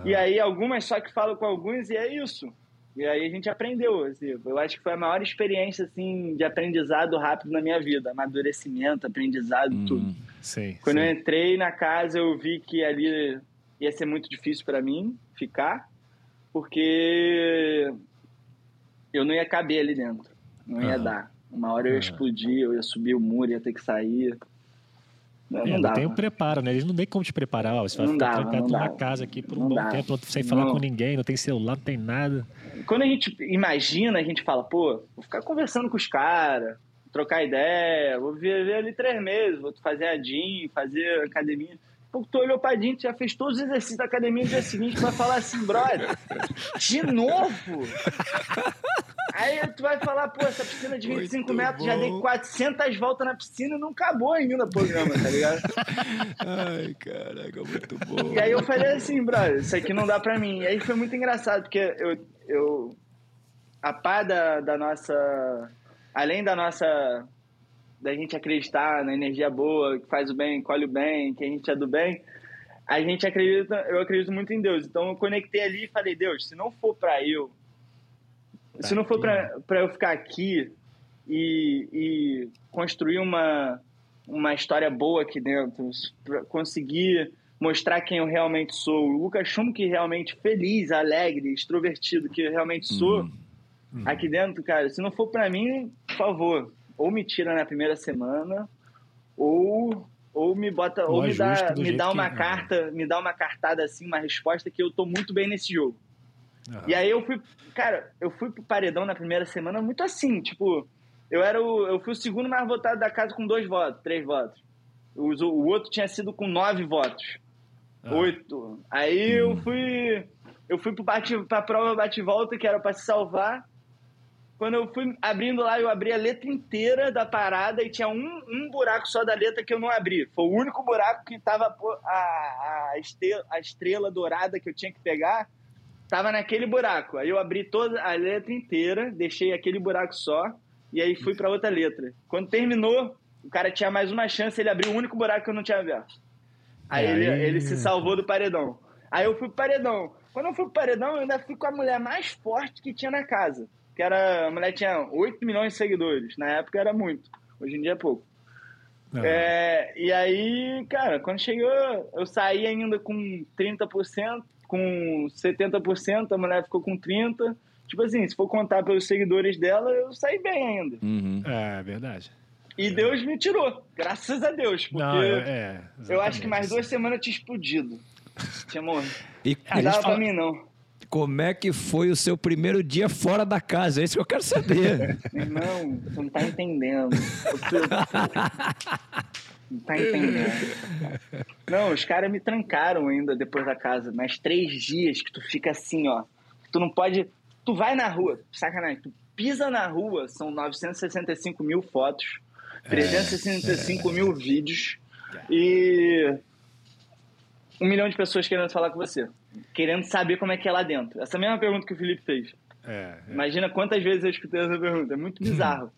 E aí algumas só que falam com alguns e é isso. E aí a gente aprendeu. Assim, eu acho que foi a maior experiência assim, de aprendizado rápido na minha vida. Amadurecimento, aprendizado, hum, tudo. Sim, Quando eu entrei na casa, eu vi que ali ia ser muito difícil para mim ficar, porque eu não ia caber ali dentro. Não ia dar. Uma hora eu ia explodir, eu ia subir o muro, ia ter que sair. Não, não, tem o preparo, né? Eles não tem como te preparar. Você vai não ficar dava, trancado numa casa aqui por um bom dava. tempo, sem falar com ninguém, não tem celular, não tem nada. Quando a gente imagina, a gente fala, pô, vou ficar conversando com os caras, trocar ideia, vou viver ali três meses, vou fazer a DIN, fazer academia. Tu olhou pra tu já fez todos os exercícios da academia no dia seguinte, vai falar assim, brother, de novo? Aí tu vai falar, pô, essa piscina de 25 muito metros, bom. já dei 400 voltas na piscina e não acabou ainda o programa, tá ligado? Ai, caraca, muito bom. E aí eu falei assim, brother, isso aqui não dá pra mim. E aí foi muito engraçado, porque eu, eu a pá da, da nossa, além da nossa, da gente acreditar na energia boa, que faz o bem, colhe o bem, que a gente é do bem, a gente acredita, eu acredito muito em Deus. Então eu conectei ali e falei, Deus, se não for para eu Tá Se não for para eu ficar aqui e, e, construir uma, uma história boa aqui dentro, conseguir mostrar quem eu realmente sou, o Lucas Chum que realmente feliz, alegre, extrovertido, que eu realmente sou uhum. Uhum. aqui dentro, cara, se não for para mim, por favor, ou me tira na primeira semana, ou ou me bota, ou, me dá, me dá uma que... É. carta, me dá uma cartada assim, uma resposta que eu tô muito bem nesse jogo. Uhum. E aí eu fui, cara, eu fui pro paredão na primeira semana muito assim, tipo, eu era o, eu fui o segundo mais votado da casa com dois votos, três votos. O, o outro tinha sido com nove votos. Uhum. Oito. Aí eu hum. fui, eu fui pro bate, pra prova bate-volta, que era para se salvar. Quando eu fui abrindo lá, eu abri a letra inteira da parada e tinha um, um buraco só da letra que eu não abri. Foi o único buraco que tava a, a, estrela, a estrela dourada que eu tinha que pegar tava naquele buraco. Aí eu abri toda a letra inteira, deixei aquele buraco só e aí fui para outra letra. Quando terminou, o cara tinha mais uma chance, ele abriu o único buraco que eu não tinha aberto. Aí, aí... Ele, ele se salvou do paredão. Aí eu fui pro paredão. Quando eu fui pro paredão, eu ainda fui com a mulher mais forte que tinha na casa. Que era, a mulher tinha 8 milhões de seguidores. Na época era muito. Hoje em dia é pouco. É, e aí, cara, quando chegou, eu saí ainda com 30%, com 70%, a mulher ficou com 30%. Tipo assim, se for contar pelos seguidores dela, eu saí bem ainda. Uhum. É, verdade. E Deus me tirou, graças a Deus. Porque Não, é, eu acho que mais duas semanas eu tinha explodido. Tinha morrido. E não dava fala... pra mim, não. Como é que foi o seu primeiro dia fora da casa? É isso que eu quero saber. Não, você não tá entendendo. Não tá entendendo. Não, os caras me trancaram ainda depois da casa. Mais três dias que tu fica assim, ó. Tu não pode. Tu vai na rua, sacanagem. Tu pisa na rua, são 965 mil fotos, 365 é, é. mil vídeos e um milhão de pessoas querendo falar com você, querendo saber como é que é lá dentro. Essa mesma pergunta que o Felipe fez. É, é. Imagina quantas vezes eu escutei essa pergunta. É muito bizarro.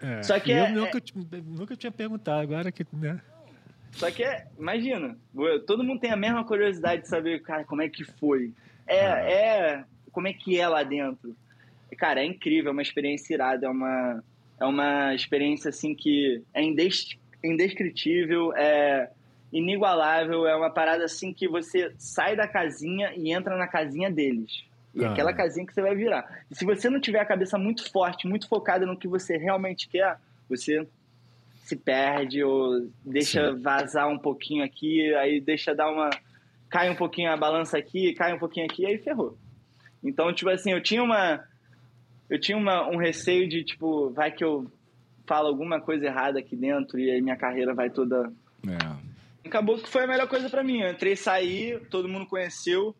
É, Só que eu é, nunca, é... nunca tinha perguntado, agora que. Né? Só que é, imagina, todo mundo tem a mesma curiosidade de saber, cara, como é que foi. É, ah. é como é que é lá dentro. Cara, é incrível, é uma experiência irada, é uma, é uma experiência assim que é indes, indescritível, é inigualável, é uma parada assim que você sai da casinha e entra na casinha deles. E ah. aquela casinha que você vai virar. E se você não tiver a cabeça muito forte, muito focada no que você realmente quer, você se perde ou deixa Sim. vazar um pouquinho aqui, aí deixa dar uma. cai um pouquinho a balança aqui, cai um pouquinho aqui, aí ferrou. Então, tipo assim, eu tinha uma. Eu tinha uma, um receio de, tipo, vai que eu falo alguma coisa errada aqui dentro e aí minha carreira vai toda. É. Acabou que foi a melhor coisa para mim. Eu entrei, saí, todo mundo conheceu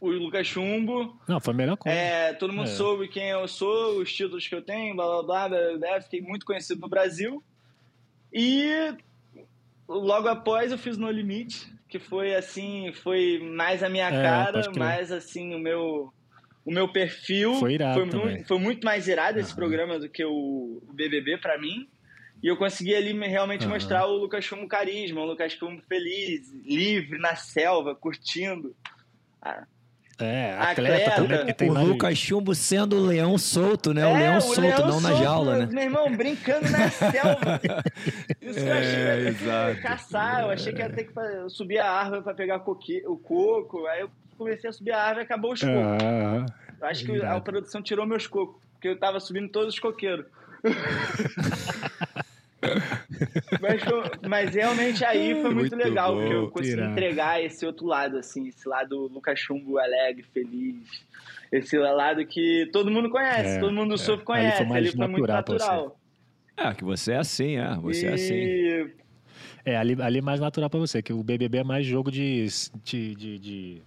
o Lucas Chumbo. Não, foi a melhor coisa. É, todo mundo é. soube quem eu sou, os títulos que eu tenho, blá blá blá, blá, blá, fiquei muito conhecido no Brasil. E logo após eu fiz No Limite, que foi assim, foi mais a minha é, cara, mais assim o meu o meu perfil. Foi irado foi, muito, foi muito mais irado esse programa do que o, o BBB para mim. E eu consegui ali realmente uhum. mostrar o Lucas como carisma, o Lucas como feliz, livre, na selva, curtindo. Ah, é, atleta, atleta também. o Lucas Chumbo sendo o leão solto, né? É, o leão o solto, leão não solto, na jaula, né? Meu irmão, brincando na selva. Isso é, eu achei que ia ter que caçar, eu achei que ia ter que subir a árvore para pegar o coco. Aí eu comecei a subir a árvore e acabou os cocos. Ah, eu acho que a produção tirou meus cocos, porque eu tava subindo todos os coqueiros. mas, mas, realmente aí foi muito, muito legal, bom, porque eu consegui entregar esse outro lado, assim, esse lado Lucas Chumbo alegre, feliz. Esse lado que todo mundo conhece, é, todo mundo do é. surf conhece. Ali foi, ali foi muito natural. É, que você é assim, é. Você e... é assim. É, ali, ali é mais natural pra você, que o BBB é mais jogo de, de, de, de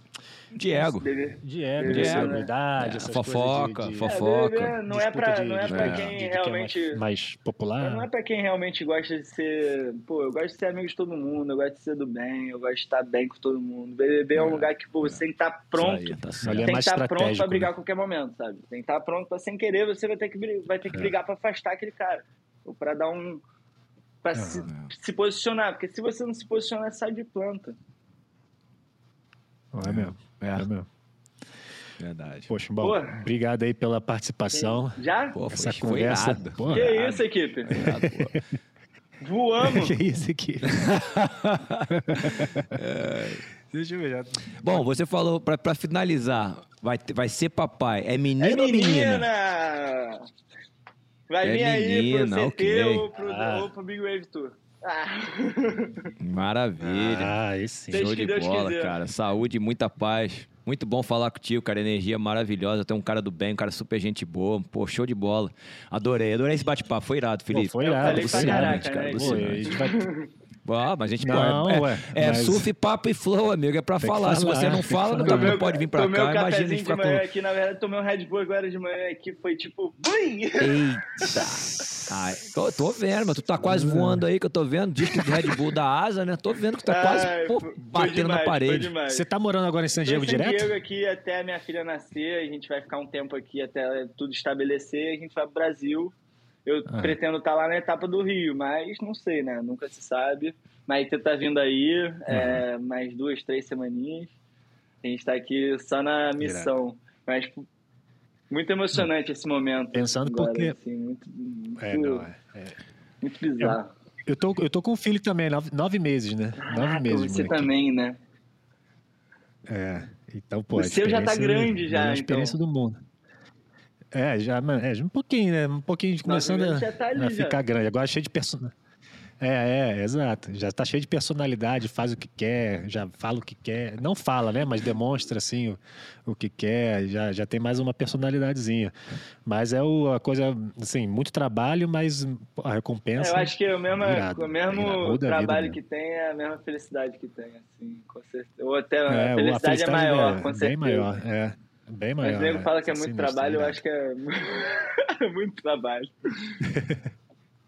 de ego. De ego, de celebridade, é, fofoca, de, de... fofoca. É, não é pra, não é pra quem realmente. É mais, mais, popular. Não é pra quem realmente gosta de ser. Pô, eu gosto de ser amigo de todo mundo, eu gosto de ser do bem, eu gosto de estar bem com todo mundo. BBB é, um é, lugar que pô, você tem que estar pronto. Aí, tá tem que estar pronto pra brigar né? a qualquer momento, sabe? Tem que estar pronto pra sem querer, você vai ter que, vai ter que é. brigar pra afastar aquele cara. Ou pra dar um. Pra se, se posicionar. Porque se você não se posicionar, sai de planta. Não é mesmo. É, é mesmo. Verdade. Poxa, bom, Porra. obrigado aí pela participação. Já? Pô, Essa foi, conversa. Foi que irado. isso, equipe? Voamos. que isso, equipe? é. Deixa eu ver. Já... Bom, você falou, pra, pra finalizar, vai, vai ser papai. É menino é ou menina? menina? Vai é vir menina, aí pro CT okay. ou, pro, ah. ou pro Big Wave Tour. Ah. Maravilha. Ah, esse Show de bola, quiser. cara. Saúde, muita paz. Muito bom falar contigo, cara. Energia maravilhosa. Tem um cara do bem, um cara super gente boa. Pô, show de bola. Adorei, adorei esse bate-papo. Foi irado, Felipe. Pô, foi irado. Eu falei pra caraca, cara. Né? Pô, a gente vai... Ah, mas a gente não, pode. É, ué, é mas... surf, papo e flow, amigo. É pra falar. falar. Se você não fala, não, tomei, não pode vir pra cá. Imagina a gente ficar com... aqui, na verdade, tomei um Red Bull agora de manhã aqui, foi tipo. Bum! Eita! Ai, tô, tô, vendo, mas tu tá quase voando aí, que eu tô vendo. Disco de Red Bull da asa, né? Tô vendo que tu tá quase pô, batendo demais, na parede. Você tá morando agora em San Diego San direto? Diego aqui até a minha filha nascer. A gente vai ficar um tempo aqui até tudo estabelecer. A gente vai pro Brasil. Eu ah. pretendo estar tá lá na etapa do Rio, mas não sei, né? Nunca se sabe. Maite tá vindo aí, uhum. é, mais duas, três semaninhas. A gente tá aqui só na missão. Mas muito emocionante esse momento. Pensando agora, porque. Assim, muito, muito, é, não, é, é. muito bizarro. Eu, eu, tô, eu tô com um filho também, nove, nove meses, né? Nove meses. Você também, né? É. Então, pô. O seu já tá grande, já. É a experiência então. do mundo. É, já, é, um pouquinho, né? Um pouquinho começando a, tá ali, a ficar grande. Agora cheio de personagem. É, é, exato. Já está cheio de personalidade, faz o que quer, já fala o que quer. Não fala, né? Mas demonstra, assim, o, o que quer. Já, já tem mais uma personalidadezinha. Mas é o, a coisa, assim, muito trabalho, mas a recompensa... É, eu acho que é o mesmo, irado, o mesmo trabalho que tem é a mesma felicidade que tem, assim, com certeza. Ou até é, a, felicidade a felicidade é maior, é, com certeza. Bem maior, é. Bem maior. Mas o nego fala que é muito trabalho, eu acho que é muito trabalho.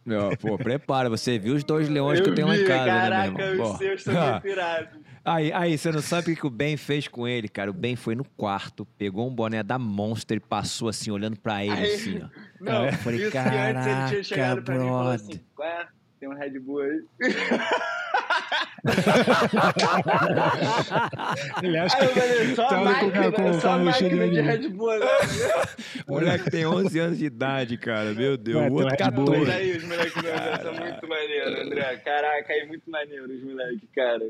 Não, pô, prepara, você viu os dois leões eu que eu tenho vi, lá em casa, caraca, né, meu irmão? os seus estão inspirados. Aí, aí, você não sabe o que o Ben fez com ele, cara. O Ben foi no quarto, pegou um boné da Monster e passou assim, olhando pra ele, aí, assim, ó. Não, eu falei, isso caraca, que antes ele tinha chegado pra mim e falou assim, qual é? Tem um Red Bull aí. Ele acha que falei, só tá máquina, com, com, só máquina de Red Bull. Né? moleque tem 11 anos de idade, cara. Meu Deus. o outro 14. Mas aí, os moleques são muito maneiros, André. Caraca, aí muito maneiro os moleques, cara.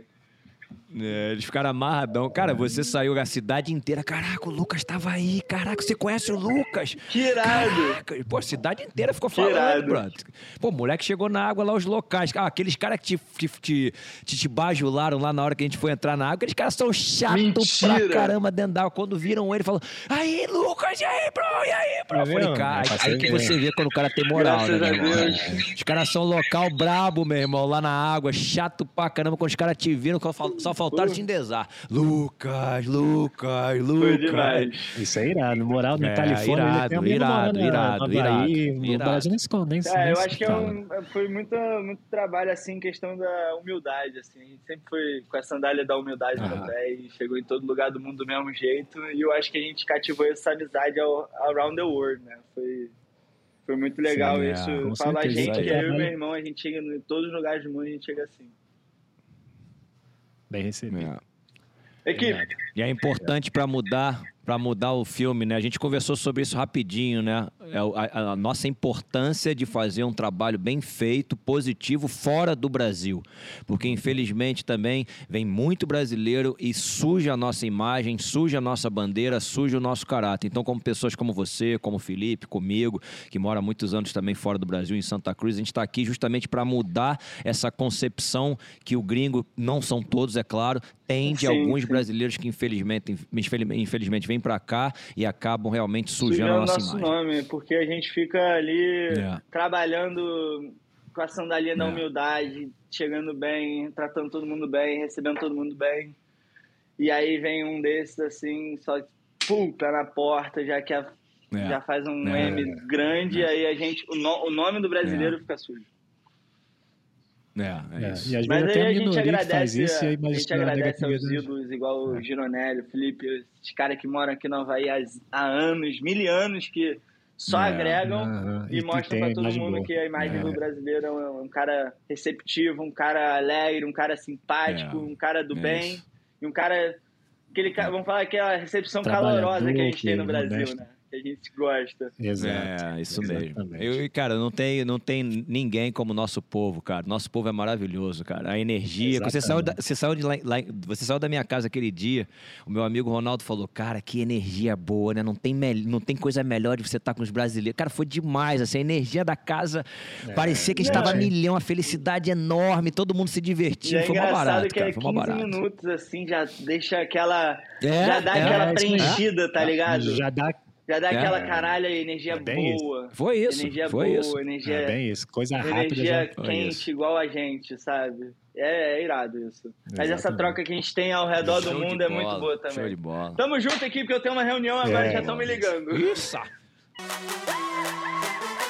É, eles ficaram amarradão. Cara, você saiu a cidade inteira. Caraca, o Lucas tava aí. Caraca, você conhece o Lucas? Que irado. Caraca. Pô, a cidade inteira ficou falando, brother. Pô, o moleque chegou na água lá, os locais. Ah, aqueles caras que te, te, te, te, te bajularam lá na hora que a gente foi entrar na água. Aqueles caras são chatos pra caramba dentro da água. Quando viram ele, falam: Aí, Lucas, e aí, bro? E aí, bro? Eu falei, cara, aí, aí que você vê quando o cara tem moral, Graças né, meu irmão? Os caras são local brabo, meu irmão, lá na água. Chato pra caramba. Quando os caras te viram, só faltaram te endesar. Lucas, Lucas, Lucas. Foi demais. Isso é irado. Moral na é, Califórnia, irado, ele tem irado, na, irado, na Bahia, irado, no Brasil nem se nem, é, nem eu acho que é um, foi muito, muito trabalho, assim, questão da humildade, assim. A gente sempre foi com a sandália da humildade ah. no pé e chegou em todo lugar do mundo do mesmo jeito. E eu acho que a gente cativou essa amizade ao, around the world, né? Foi foi muito legal Sim, é, isso. Fala a gente, que eu e meu irmão, a gente chega em todos os lugares do mundo, a gente chega assim. Bem recebido. É. Equipe. E é importante para mudar para mudar o filme, né? A gente conversou sobre isso rapidinho, né? É a, a, nossa importância de fazer um trabalho bem feito, positivo, fora do Brasil. Porque, infelizmente, também vem muito brasileiro e suja a nossa imagem, suja a nossa bandeira, suja o nosso caráter. Então, como pessoas como você, como Felipe, comigo, que mora muitos anos também fora do Brasil, em Santa Cruz, a gente está aqui justamente para mudar essa concepção que o gringo, não são todos, é claro, tem de sim, alguns sim. brasileiros que, infelizmente, infelizmente vêm para cá e acabam realmente sujando a nossa imagem. nome, porque a gente fica ali é. trabalhando com a sandalinha da é. humildade, chegando bem, tratando todo mundo bem, recebendo todo mundo bem. E aí vem um desses assim, só pum, pé na porta, já que a, é. já faz um. M grande, aí a gente o, no, o nome do brasileiro fica sujo. É, é, isso. E às Mas aí a, a gente agradece, isso, a, a gente agradece aos ídolos, igual o é. Gironelli, o Felipe, os caras que moram aqui no Havaí há, há anos, mil anos, que só é, agregam uh, e, e mostram para todo mundo boa. que a imagem é. do brasileiro é um, um, cara receptivo, um cara alegre, um cara simpático, é. um cara do bem e um cara aquele vamos falar aquela recepção calorosa que a gente tem no Brasil, né? Que a gente gosta. Exato. É, isso Exatamente. mesmo. Eu, cara, não tem, não tem ninguém como o nosso povo, cara. Nosso povo é maravilhoso, cara. A energia. Você saiu, da, você, saiu de lá, lá, você saiu da minha casa aquele dia, o meu amigo Ronaldo falou, cara, que energia boa, né? Não tem, não tem coisa melhor de você estar com os brasileiros. Cara, foi demais, assim, a energia da casa é. parecia que estava é. milhão, a felicidade enorme, todo mundo se divertindo. É foi uma barato, que cara. É foi 15 barato. minutos, assim, já deixa aquela... É, já dá aquela preenchida, tá ligado? Já dá já dá é, aquela caralho, energia é boa. Isso. Foi isso. Energia foi boa, isso. energia. É bem isso. Coisa rápida. Energia quente, igual a gente, sabe? É, é irado isso. Exatamente. Mas essa troca que a gente tem ao redor Show do mundo é muito boa também. Show de bola. Tamo junto aqui, porque eu tenho uma reunião agora, é, já estão me ligando. Isso!